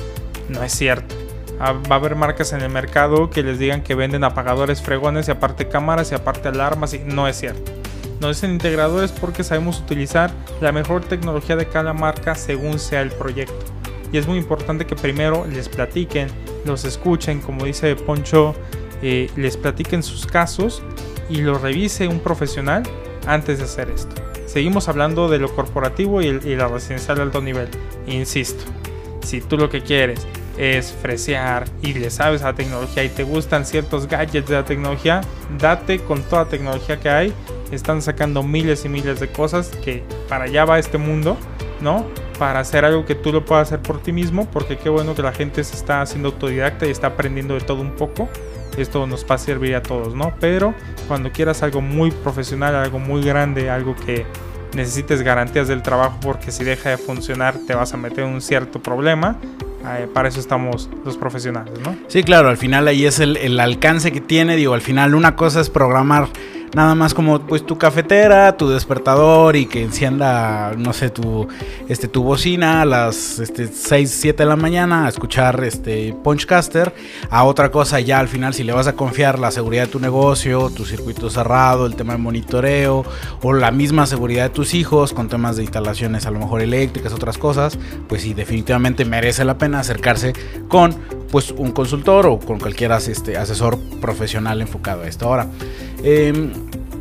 No es cierto. Ah, Va a haber marcas en el mercado que les digan que venden apagadores fregones y aparte cámaras y aparte alarmas y no es cierto. Nos dicen integradores porque sabemos utilizar la mejor tecnología de cada marca según sea el proyecto. Y es muy importante que primero les platiquen, los escuchen, como dice Poncho, eh, les platiquen sus casos y lo revise un profesional antes de hacer esto. Seguimos hablando de lo corporativo y, el- la residencial de alto nivel. Insisto, si tú lo que quieres es fresear y le sabes a la tecnología y te gustan ciertos gadgets de la tecnología, date con toda tecnología que hay. Están sacando miles y miles de cosas que para allá va este mundo, ¿no? Para hacer algo que tú lo puedas hacer por ti mismo, porque qué bueno que la gente se está haciendo autodidacta y está aprendiendo de todo un poco. Esto nos va a servir a todos, ¿no? Pero cuando quieras algo muy profesional, algo muy grande, algo que necesites garantías del trabajo, porque si deja de funcionar te vas a meter un cierto problema. eh, para eso estamos los profesionales, ¿no? Sí, claro, al final ahí es el, el alcance que tiene. Digo, al final una cosa es programar nada más como pues tu cafetera, tu despertador y que encienda, no sé, tu, este, tu bocina a las este, 6, 7 de la mañana a escuchar este Punchcaster. A otra cosa ya al final si le vas a confiar la seguridad de tu negocio, tu circuito cerrado, el tema de monitoreo o la misma seguridad de tus hijos con temas de instalaciones a lo mejor eléctricas, otras cosas, pues sí, definitivamente merece la pena acercarse con pues un consultor o con cualquier este, asesor profesional enfocado a esto. Ahora, em,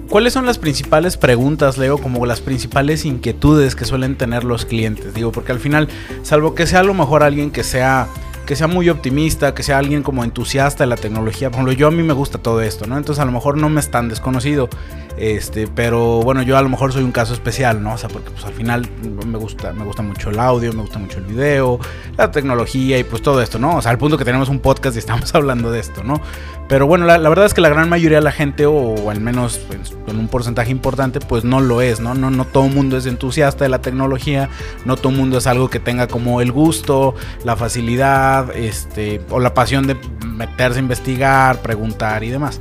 ¿cuáles son las principales preguntas, Leo, como las principales inquietudes que suelen tener los clientes? Digo, porque al final, salvo que sea a lo mejor alguien que sea que sea muy optimista, que sea alguien como entusiasta de la tecnología. Por ejemplo, yo a mí me gusta todo esto, ¿no? Entonces a lo mejor no me es tan desconocido. Este, pero bueno, yo a lo mejor soy un caso especial, ¿no? O sea, porque pues al final me gusta, me gusta mucho el audio, me gusta mucho el video, la tecnología y pues todo esto, ¿no? O sea, al punto que tenemos un podcast y estamos hablando de esto, ¿no? Pero bueno, la, la verdad es que la gran mayoría de la gente, o, al menos en, en un porcentaje importante, pues no lo es, ¿no? No, no todo el mundo es entusiasta de la tecnología, no todo el mundo es algo que tenga como el gusto, la facilidad, este, o la pasión de meterse a investigar, preguntar y demás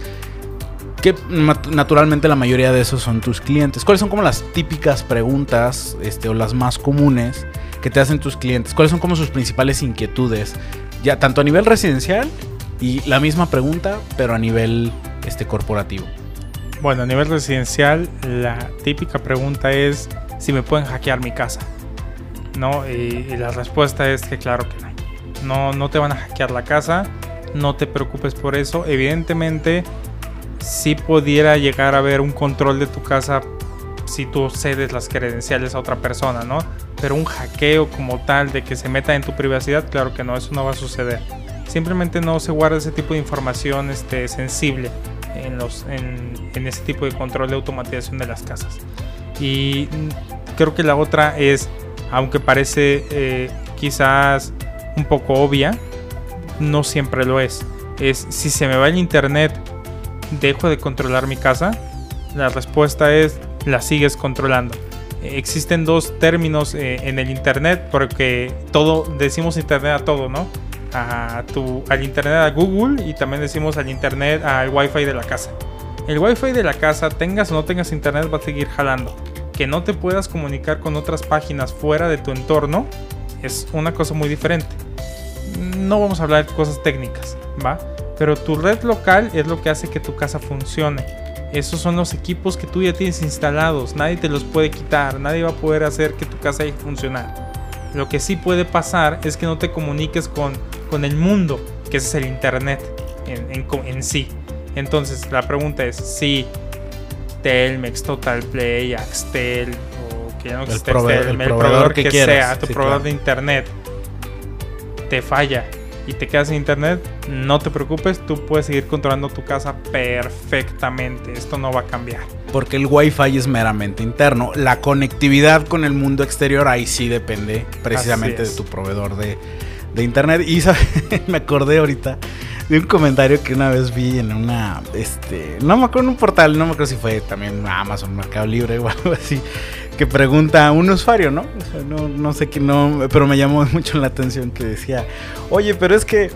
naturalmente la mayoría de esos son tus clientes. ¿Cuáles son como las típicas preguntas este, o las más comunes que te hacen tus clientes? ¿Cuáles son como sus principales inquietudes? Ya tanto a nivel residencial y la misma pregunta, pero a nivel este, corporativo. Bueno, a nivel residencial, la típica pregunta es si me pueden hackear mi casa. ¿No? Y, y la respuesta es que claro que no. no. No te van a hackear la casa, no te preocupes por eso. Evidentemente, si pudiera llegar a haber un control de tu casa si tú cedes las credenciales a otra persona, ¿no? Pero un hackeo como tal de que se meta en tu privacidad, claro que no, eso no va a suceder. Simplemente no se guarda ese tipo de información este, sensible en, los, en, en ese tipo de control de automatización de las casas. Y creo que la otra es, aunque parece eh, quizás un poco obvia, no siempre lo es. Es si se me va el internet, dejo de controlar mi casa. La respuesta es la sigues controlando. Existen dos términos eh, en el internet porque todo decimos internet a todo, ¿no? A tu, al internet a Google y también decimos al internet al wifi de la casa. El wifi de la casa, tengas o no tengas internet, va a seguir jalando. Que no te puedas comunicar con otras páginas fuera de tu entorno es una cosa muy diferente. No vamos a hablar de cosas técnicas, ¿va? Pero tu red local es lo que hace que tu casa funcione. Esos son los equipos que tú ya tienes instalados. Nadie te los puede quitar. Nadie va a poder hacer que tu casa funcionar. Lo que sí puede pasar es que no te comuniques con, con el mundo, que ese es el internet en, en sí. Entonces la pregunta es si Telmex, Total Play, Axtel o que ya no El existe prove- Axtel, el el proveedor proveedor que que, quieras, sea, tu sí, proveedor claro. de internet te falla y te quedas sin internet, no te preocupes, tú puedes seguir controlando tu casa perfectamente. Esto no va a cambiar. Porque el Wi-Fi es meramente interno. La conectividad con el mundo exterior ahí sí depende precisamente de tu proveedor de, de internet. Y me acordé ahorita de un comentario que una vez vi en una, este, no me acuerdo en un portal, no me acuerdo si fue también Amazon, Mercado Libre o algo así, que pregunta a un usuario, ¿no? no, no sé qué, no, pero me llamó mucho la atención que decía, oye, pero es que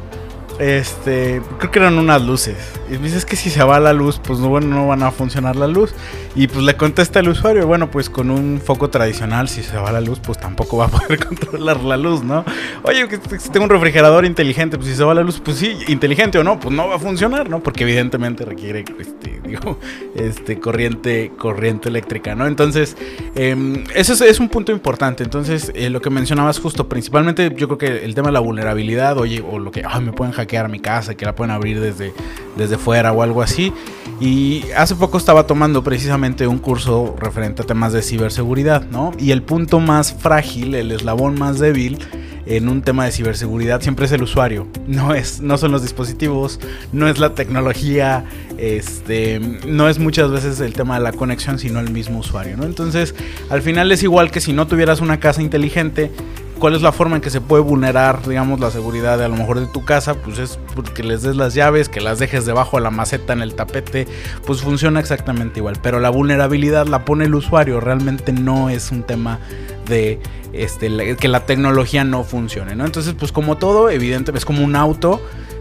este, creo que eran unas luces. Y es que si se va la luz, pues no, bueno, no van a funcionar la luz. Y pues le contesta el usuario, bueno, pues con un foco tradicional, si se va la luz, pues tampoco va a poder controlar la luz, ¿no? Oye, que tengo un refrigerador inteligente, pues si se va la luz, pues sí, inteligente o no, pues no va a funcionar, ¿no? Porque evidentemente requiere, este, este, corriente, corriente eléctrica, ¿no? Entonces, eh, eso es, un punto importante. Entonces, eh, lo que mencionabas justo, principalmente yo creo que el tema de la vulnerabilidad, oye, o lo que, ay, me pueden hackear mi casa, que la pueden abrir desde, desde fuera o algo así. Y hace poco estaba tomando precisamente un curso referente a temas de ciberseguridad, ¿no? Y el punto más frágil, el eslabón más débil en un tema de ciberseguridad siempre es el usuario. No es, no son los dispositivos, no es la tecnología, este, no es muchas veces el tema de la conexión, sino el mismo usuario, ¿no? Entonces, al final es igual que si no tuvieras una casa inteligente, cuál es la forma en que se puede vulnerar, digamos, la seguridad de a lo mejor de tu casa, pues es que les des las llaves, que las dejes debajo de la maceta en el tapete, pues funciona exactamente igual. Pero la vulnerabilidad la pone el usuario, realmente no es un tema de este, que la tecnología no funcione, ¿no? Entonces, pues como todo, evidentemente es como un auto,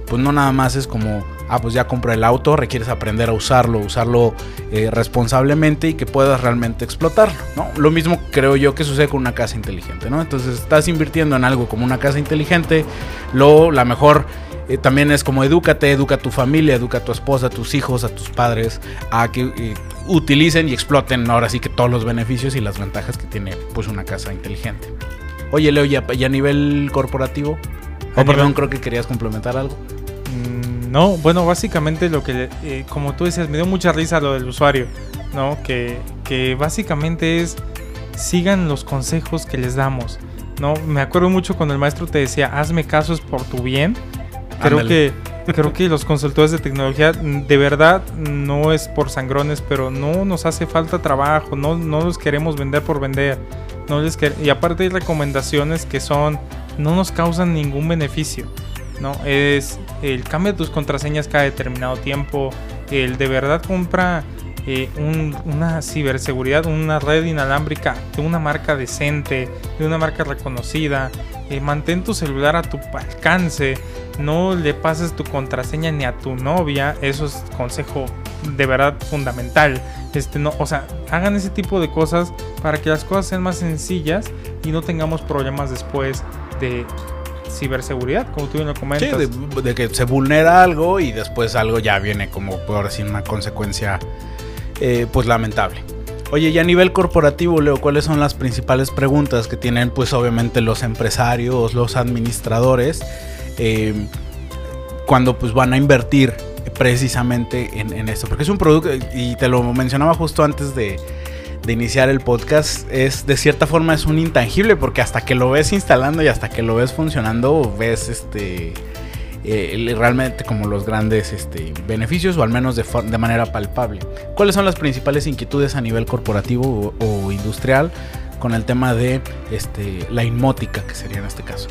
pues no nada más es como ah, pues ya compré el auto, requieres aprender a usarlo, usarlo eh, responsablemente y que puedas realmente explotarlo, ¿no? Lo mismo creo yo que sucede con una casa inteligente, ¿no? Entonces estás invirtiendo en algo como una casa inteligente, lo, la mejor eh, también es como edúcate, educa a tu familia, educa a tu esposa, a tus hijos, a tus padres, a que eh, utilicen y exploten ahora sí que todos los beneficios y las ventajas que tiene pues una casa inteligente. Oye Leo, ya, a nivel corporativo, oh, perdón, creo que querías complementar algo. No, bueno, básicamente lo que, eh, como tú decías, me dio mucha risa lo del usuario, ¿no? Que, que básicamente es, sigan los consejos que les damos, ¿no? Me acuerdo mucho cuando el maestro te decía, hazme caso, es por tu bien. Creo que, creo que los consultores de tecnología, de verdad, no es por sangrones, pero no nos hace falta trabajo, no, no los queremos vender por vender. No les y aparte hay recomendaciones que son, no nos causan ningún beneficio. ¿No? Es el cambio de tus contraseñas cada determinado tiempo, el de verdad compra eh, una ciberseguridad, una red inalámbrica de una marca decente, de una marca reconocida, eh, mantén tu celular a tu alcance, no le pases tu contraseña ni a tu novia, eso es consejo de verdad fundamental. Este no, o sea, hagan ese tipo de cosas para que las cosas sean más sencillas y no tengamos problemas después de ciberseguridad, como tú bien lo comentas. Sí, de, que se vulnera algo y después algo ya viene como por decir una consecuencia eh, pues lamentable. Oye, y a nivel corporativo, Leo, ¿cuáles son las principales preguntas que tienen pues obviamente los empresarios, los administradores, eh, cuando pues van a invertir precisamente en, en esto? Porque es un producto, y te lo mencionaba justo antes de, de iniciar el podcast es de cierta forma es un intangible porque hasta que lo ves instalando y hasta que lo ves funcionando ves este eh, realmente como los grandes este, beneficios o al menos de, de, manera palpable. ¿Cuáles son las principales inquietudes a nivel corporativo o, industrial con el tema de este, la inmótica que sería en este caso?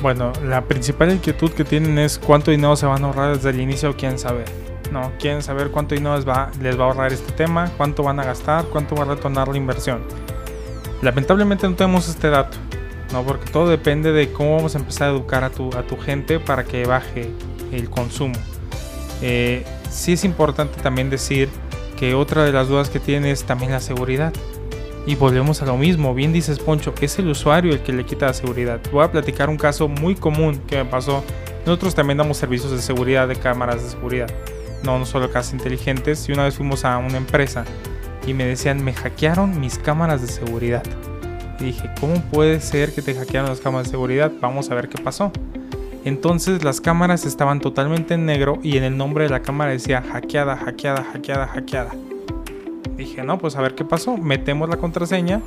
Bueno, la principal inquietud que tienen es cuánto dinero se van a ahorrar desde el inicio, quién sabe. No, quieren saber cuánto dinero les va, les va a ahorrar este tema, cuánto van a gastar, cuánto va a retornar la inversión. Lamentablemente no tenemos este dato, ¿no? porque todo depende de cómo vamos a empezar a educar a tu, a tu gente para que baje el consumo. Eh, sí es importante también decir que otra de las dudas que tiene es también la seguridad. Y volvemos a lo mismo, bien dices Poncho, es el usuario el que le quita la seguridad. Voy a platicar un caso muy común que me pasó. Nosotros también damos servicios de seguridad de cámaras de seguridad no, no solo casas inteligentes. Y una vez fuimos a una empresa y me decían, me hackearon mis cámaras de seguridad. Y dije, ¿cómo puede ser que te hackearon las cámaras de seguridad? Vamos a ver qué pasó. Entonces las cámaras estaban totalmente en negro y en el nombre de la cámara decía hackeada, hackeada, hackeada, hackeada. Dije, no, pues a ver qué pasó. Metemos la contraseña.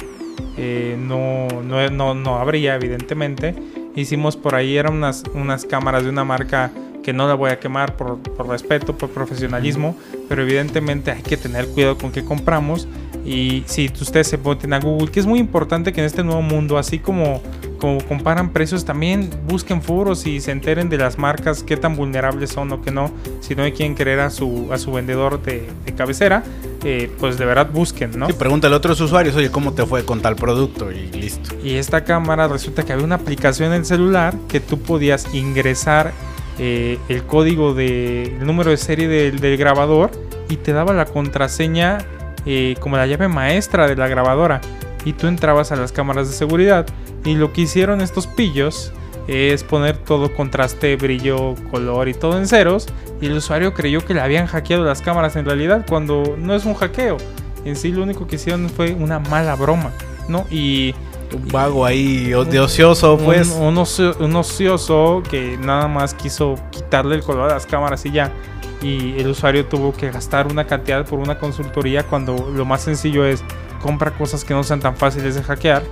Eh, no, no, no, no abría, evidentemente. Hicimos por ahí, eran unas, unas cámaras de una marca que no la voy a quemar por, por respeto, por profesionalismo, pero evidentemente hay que tener cuidado con qué compramos. Y si ustedes se ponen a Google, que es muy importante que en este nuevo mundo, así como, como comparan precios, también busquen foros y se enteren de las marcas, qué tan vulnerables son o qué no. Si no quieren querer a su, a su vendedor de, de cabecera, eh, pues de verdad busquen, ¿no? Sí, pregúntale a otros usuarios, oye, ¿cómo te fue con tal producto? Y listo. Y esta cámara resulta que había una aplicación en el celular que tú podías ingresar eh, el código de número de serie del, del grabador y te daba la contraseña eh, como la llave maestra de la grabadora y tú entrabas a las cámaras de seguridad y lo que hicieron estos pillos es poner todo contraste, brillo, color y todo en ceros y el usuario creyó que le habían hackeado las cámaras en realidad cuando no es un hackeo. En sí lo único que hicieron fue una mala broma, ¿no? Y un vago ahí de ocioso, pues. Un, un, ocioso que nada más quiso quitarle el color a las cámaras y ya. Y el usuario tuvo que gastar una cantidad por una consultoría cuando lo más sencillo es compra cosas que no sean tan fáciles de hackear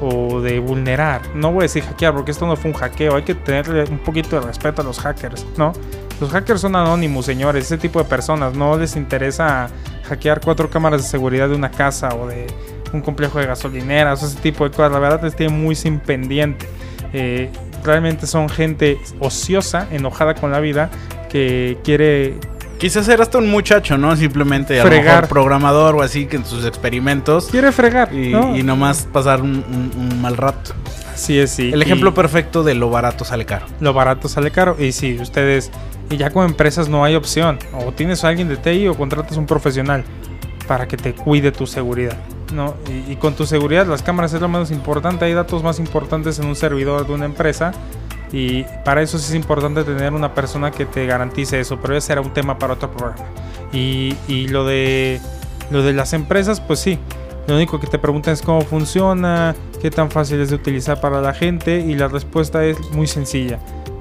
o de vulnerar. No voy a decir hackear porque esto no fue un hackeo. Hay que tenerle un poquito de respeto a los hackers, ¿no? Los hackers son anónimos, señores. Ese tipo de personas no les interesa hackear cuatro cámaras de seguridad de una casa o de un complejo de gasolineras, ese tipo de cosas. La verdad les tiene muy sin pendiente. Eh, realmente son gente ociosa, enojada con la vida, que quiere Quizás ser hasta un muchacho, ¿no? Simplemente a lo mejor programador o así que en sus experimentos. Quiere fregar. Y, ¿no? y nomás pasar un, un, un, mal rato. Así es, sí. El ejemplo y perfecto de lo barato sale caro. Lo barato sale caro. Y si ustedes. Y ya como empresas no hay opción. O tienes a alguien de TI o contratas un profesional para que te cuide tu seguridad. ¿No? Y, con tu seguridad, las cámaras es lo menos importante. Hay datos más importantes en un servidor de una empresa. Y para eso sí es importante tener una persona que te garantice eso. Pero ese será un tema para otro programa. Y, y lo, de, lo de las empresas, pues sí. Lo único que te preguntan es cómo funciona, qué tan fácil es de utilizar para la gente. Y la respuesta es muy sencilla.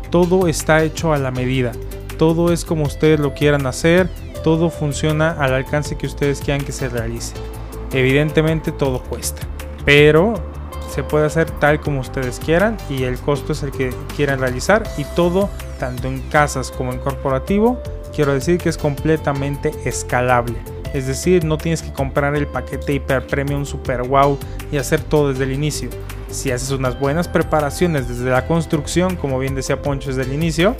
Todo está hecho a la medida. Todo es como ustedes lo quieran hacer. Todo funciona al alcance que ustedes quieran que se realice. Evidentemente todo cuesta, pero se puede hacer tal como ustedes quieran y el costo es el que quieran realizar y todo, tanto en casas como en corporativo, quiero decir que es completamente escalable. Es decir, no tienes que comprar el paquete hiper premium super wow y hacer todo desde el inicio. Si haces unas buenas preparaciones desde la construcción, como bien decía Poncho desde el inicio,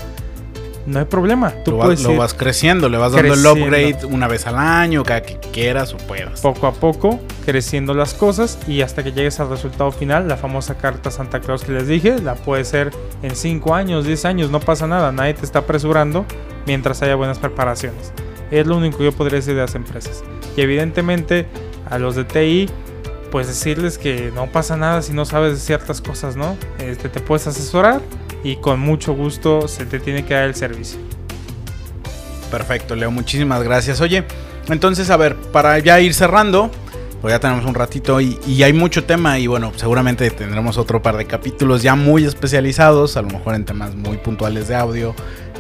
no hay problema. Tú lo, puedes lo vas creciendo, le vas creciendo. dando el upgrade una vez al año, cada que quieras o puedas. Poco a poco, creciendo las cosas y hasta que llegues al resultado final, la famosa carta Santa Claus que les dije, la puede ser en 5 años, 10 años, no pasa nada, nadie te está apresurando mientras haya buenas preparaciones. Es lo único que yo podría decir de las empresas. Y evidentemente a los de TI, pues decirles que no pasa nada si no sabes ciertas cosas, ¿no? Este, te puedes asesorar y con mucho gusto se te tiene que dar el servicio. Perfecto, Leo, muchísimas gracias. Oye, entonces, a ver, para ya ir cerrando, pues ya tenemos un ratito y, hay mucho tema y bueno, seguramente tendremos otro par de capítulos ya muy especializados, a lo mejor en temas muy puntuales de audio,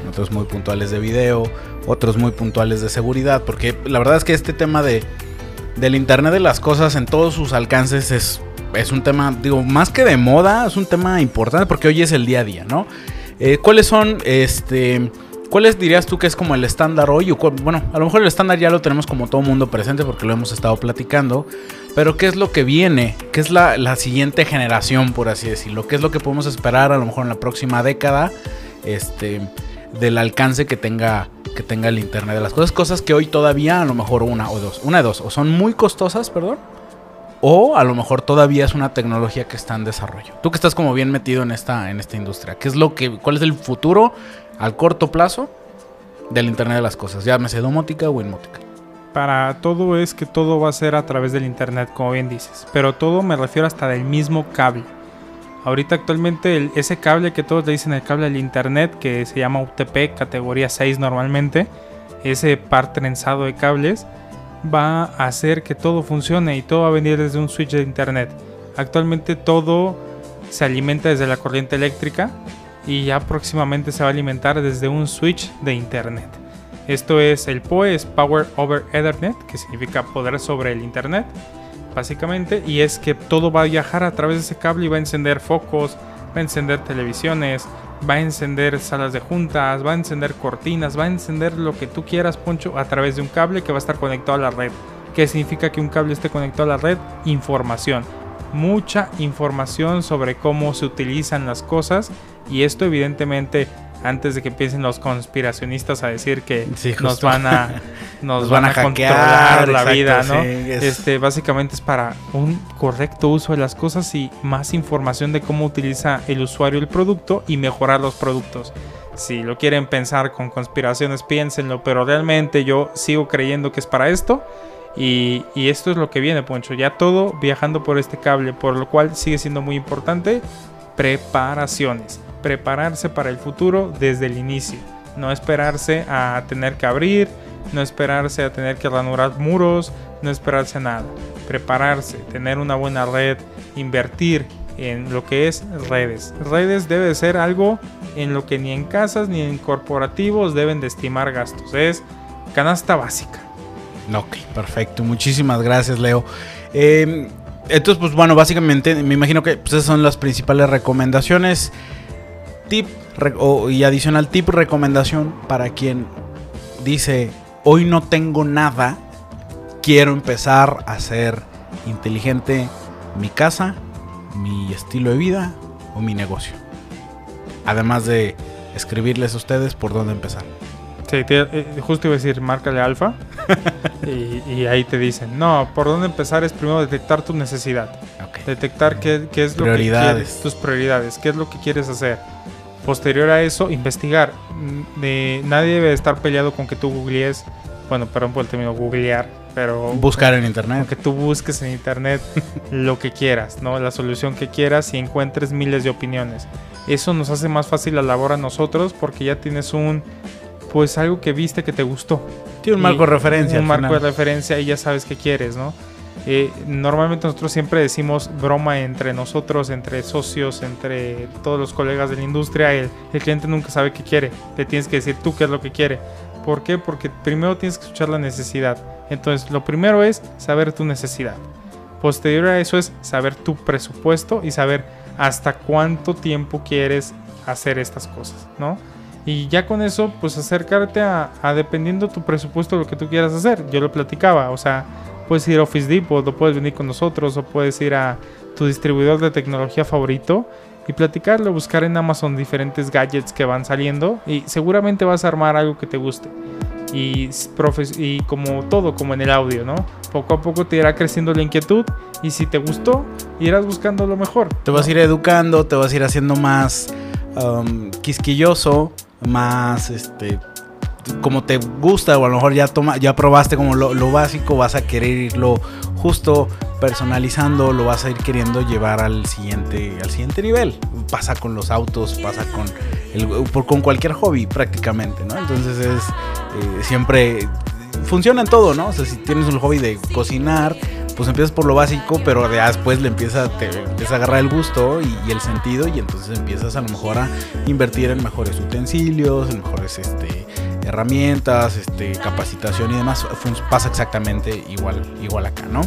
otros muy puntuales de video, otros muy puntuales de seguridad, porque la verdad es que este tema de del Internet de las Cosas en todos sus alcances es es un tema, digo, más que de moda, es un tema importante porque hoy es el día a día, ¿no? Eh, ¿Cuáles son, este, cuáles dirías tú que es como el estándar hoy? Bueno, a lo mejor el estándar ya lo tenemos como todo mundo presente porque lo hemos estado platicando, pero ¿qué es lo que viene? ¿Qué es la, la siguiente generación, por así decirlo? ¿Qué es lo que podemos esperar a lo mejor en la próxima década? Este, del alcance que tenga que tenga el internet de las cosas, cosas que hoy todavía a lo mejor una o dos, una de dos, o son muy costosas, perdón, o a lo mejor todavía es una tecnología que está en desarrollo. Tú que estás como bien metido en esta, en esta industria, ¿qué es lo que, ¿cuál es el futuro al corto plazo del Internet de las Cosas? Llámese domótica o inmótica. Para todo es que todo va a ser a través del Internet, como bien dices. Pero todo me refiero hasta del mismo cable. Ahorita actualmente el, ese cable que todos le dicen el cable del Internet, que se llama UTP, categoría 6 normalmente, ese par trenzado de cables, va a hacer que todo funcione y todo va a venir desde un switch de internet. Actualmente todo se alimenta desde la corriente eléctrica y ya próximamente se va a alimentar desde un switch de internet. Esto es el PoE, es Power over Ethernet, que significa poder sobre el internet, básicamente, y es que todo va a viajar a través de ese cable y va a encender focos, va a encender televisiones, va a encender salas de juntas, va a encender cortinas, va a encender lo que tú quieras, Poncho, a través de un cable que va a estar conectado a la red. ¿Qué significa que un cable esté conectado a la red? Información. Mucha información sobre cómo se utilizan las cosas y esto evidentemente antes de que empiecen los conspiracionistas a decir que nos van a nos, van, a, controlar la vida, ¿no? Este básicamente es para un correcto uso de las cosas y más información de cómo utiliza el usuario el producto y mejorar los productos. Si lo quieren pensar con conspiraciones, piénsenlo, pero realmente yo sigo creyendo que es para esto. Y, y, esto es lo que viene, Poncho. Ya todo viajando por este cable, por lo cual sigue siendo muy importante preparaciones prepararse para el futuro desde el inicio. No esperarse a tener que abrir, no esperarse a tener que ranurar muros, no esperarse a nada. Prepararse, tener una buena red, invertir en lo que es redes. Redes debe ser algo en lo que ni en casas ni en corporativos deben de estimar gastos. Es canasta básica. Ok, perfecto. Muchísimas gracias, Leo. Em, entonces, pues bueno, básicamente me imagino que pues, esas son las principales recomendaciones tip y adicional tip recomendación para quien dice, hoy no tengo nada, quiero empezar a ser inteligente mi casa, mi estilo de vida o mi negocio. Además de escribirles a ustedes por dónde empezar. Sí, eh, justo iba a decir, márcale alfa. y, ahí te dicen, no, por dónde empezar es primero detectar tu necesidad. Detectar qué, qué es lo que quieres, tus prioridades, qué es lo que quieres hacer. Posterior a eso, investigar. Mm, nadie debe estar peleado con que tú googlees, bueno, perdón por el término googlear, pero... Buscar en internet. Que tú busques en internet lo que quieras, ¿no? La solución que quieras y encuentres miles de opiniones. Eso nos hace más fácil la labor a nosotros porque ya tienes un... Pues algo que viste que te gustó. Tiene un marco de referencia. Un marco de referencia y ya sabes qué quieres, ¿no? Eh, normalmente nosotros siempre decimos broma entre nosotros, entre socios, entre todos los colegas de la industria. El, cliente nunca sabe qué quiere. Le tienes que decir tú qué es lo que quiere. ¿Por qué? Porque primero tienes que escuchar la necesidad. Entonces, lo primero es saber tu necesidad. Posterior a eso es saber tu presupuesto y saber hasta cuánto tiempo quieres hacer estas cosas, ¿no? Y ya con eso, pues acercarte a, a dependiendo tu presupuesto lo que tú quieras hacer. Yo lo platicaba, o sea, puedes ir a Office Depot, o puedes venir con nosotros, o puedes ir a tu distribuidor de tecnología favorito y platicarlo, buscar en Amazon diferentes gadgets que van saliendo y seguramente vas a armar algo que te guste. Y, y como todo, como en el audio, ¿no? Poco a poco te irá creciendo la inquietud y si te gustó, irás buscando lo mejor. Te vas a ir educando, te vas a ir haciendo más um, quisquilloso, más este como te gusta o a lo mejor ya toma, ya probaste como lo, básico, vas a querer irlo justo personalizando, lo vas a ir queriendo llevar al siguiente, al siguiente nivel. Pasa con los autos, pasa con el, con cualquier hobby prácticamente, ¿no? Entonces es eh, siempre funciona en todo, ¿no? O sea, si tienes un hobby de cocinar, pues empiezas por lo básico, pero después le empieza, te empieza a agarrar el gusto y, el sentido y entonces empiezas a lo mejor a invertir en mejores utensilios, en mejores este, herramientas, este, capacitación y demás, pasa exactamente igual, igual acá, ¿no?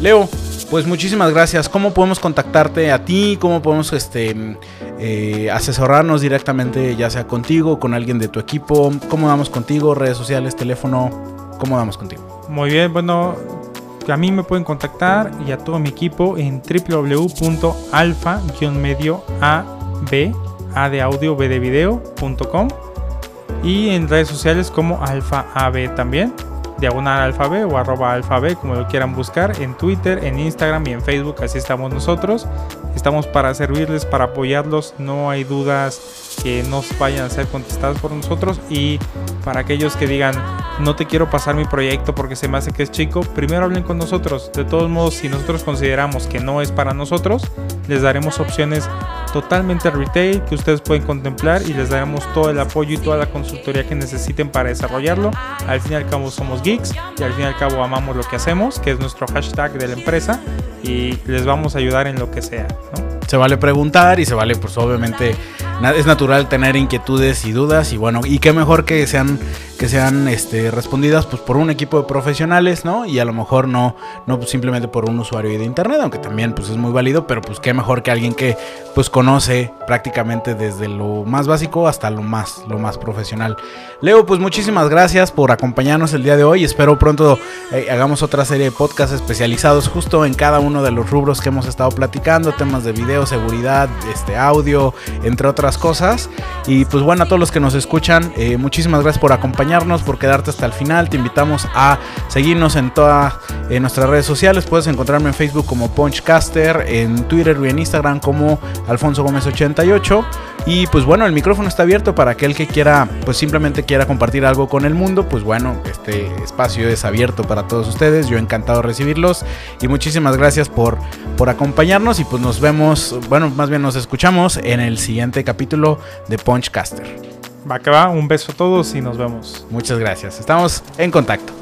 Leo, pues muchísimas gracias. ¿Cómo podemos contactarte a ti? ¿Cómo podemos este, eh, asesorarnos directamente, ya sea contigo, con alguien de tu equipo? ¿Cómo damos contigo? ¿Redes sociales, teléfono? ¿Cómo damos contigo? Muy bien, bueno, a mí me pueden contactar y a todo mi equipo en www.alfa-medio a a de audio, b de video.com y en redes sociales como Alfa AB también, diagonal alfa B o arroba alfa B, como lo quieran buscar, en Twitter, en Instagram y en Facebook, así estamos nosotros. Estamos para servirles, para apoyarlos, no hay dudas que nos vayan a ser contestadas por nosotros y para aquellos que digan no te quiero pasar mi proyecto porque se me hace que es chico, primero hablen con nosotros. De todos modos, si nosotros consideramos que no es para nosotros, les daremos opciones totalmente retail que ustedes pueden contemplar y les daremos todo el apoyo y toda la consultoría que necesiten para desarrollarlo. Al fin y al cabo somos geeks y al fin y al cabo amamos lo que hacemos, que es nuestro hashtag de la empresa y les vamos a ayudar en lo que sea. Se vale preguntar y se vale pues obviamente es natural tener inquietudes y dudas y bueno, y qué mejor que sean que sean este, respondidas pues por un equipo de profesionales, ¿no? Y a lo mejor no, no simplemente por un usuario de internet, aunque también pues es muy válido, pero pues qué mejor que alguien que pues conoce prácticamente desde lo más básico hasta lo más, lo más profesional. Leo, pues muchísimas gracias por acompañarnos el día de hoy. Espero pronto eh, hagamos otra serie de podcasts especializados justo en cada uno de los rubros que hemos estado platicando, temas de video, seguridad, este audio, entre otras cosas. Y pues bueno, a todos los que nos escuchan, eh, muchísimas gracias por acompañarnos, por quedarte hasta el final. Te invitamos a seguirnos en todas nuestras redes sociales. Puedes encontrarme en Facebook como Punchcaster, en Twitter y en Instagram como Alfonso Gómez 88. Y pues bueno, el micrófono está abierto para aquel que quiera, pues simplemente quiera compartir algo con el mundo. Pues bueno, este espacio es abierto para todos ustedes. Yo encantado de recibirlos. Y muchísimas gracias por, por acompañarnos. Y pues nos vemos, bueno, más bien nos escuchamos en el siguiente capítulo de Punchcaster. Va que va, un beso a todos y nos vemos. Muchas gracias. Estamos en contacto.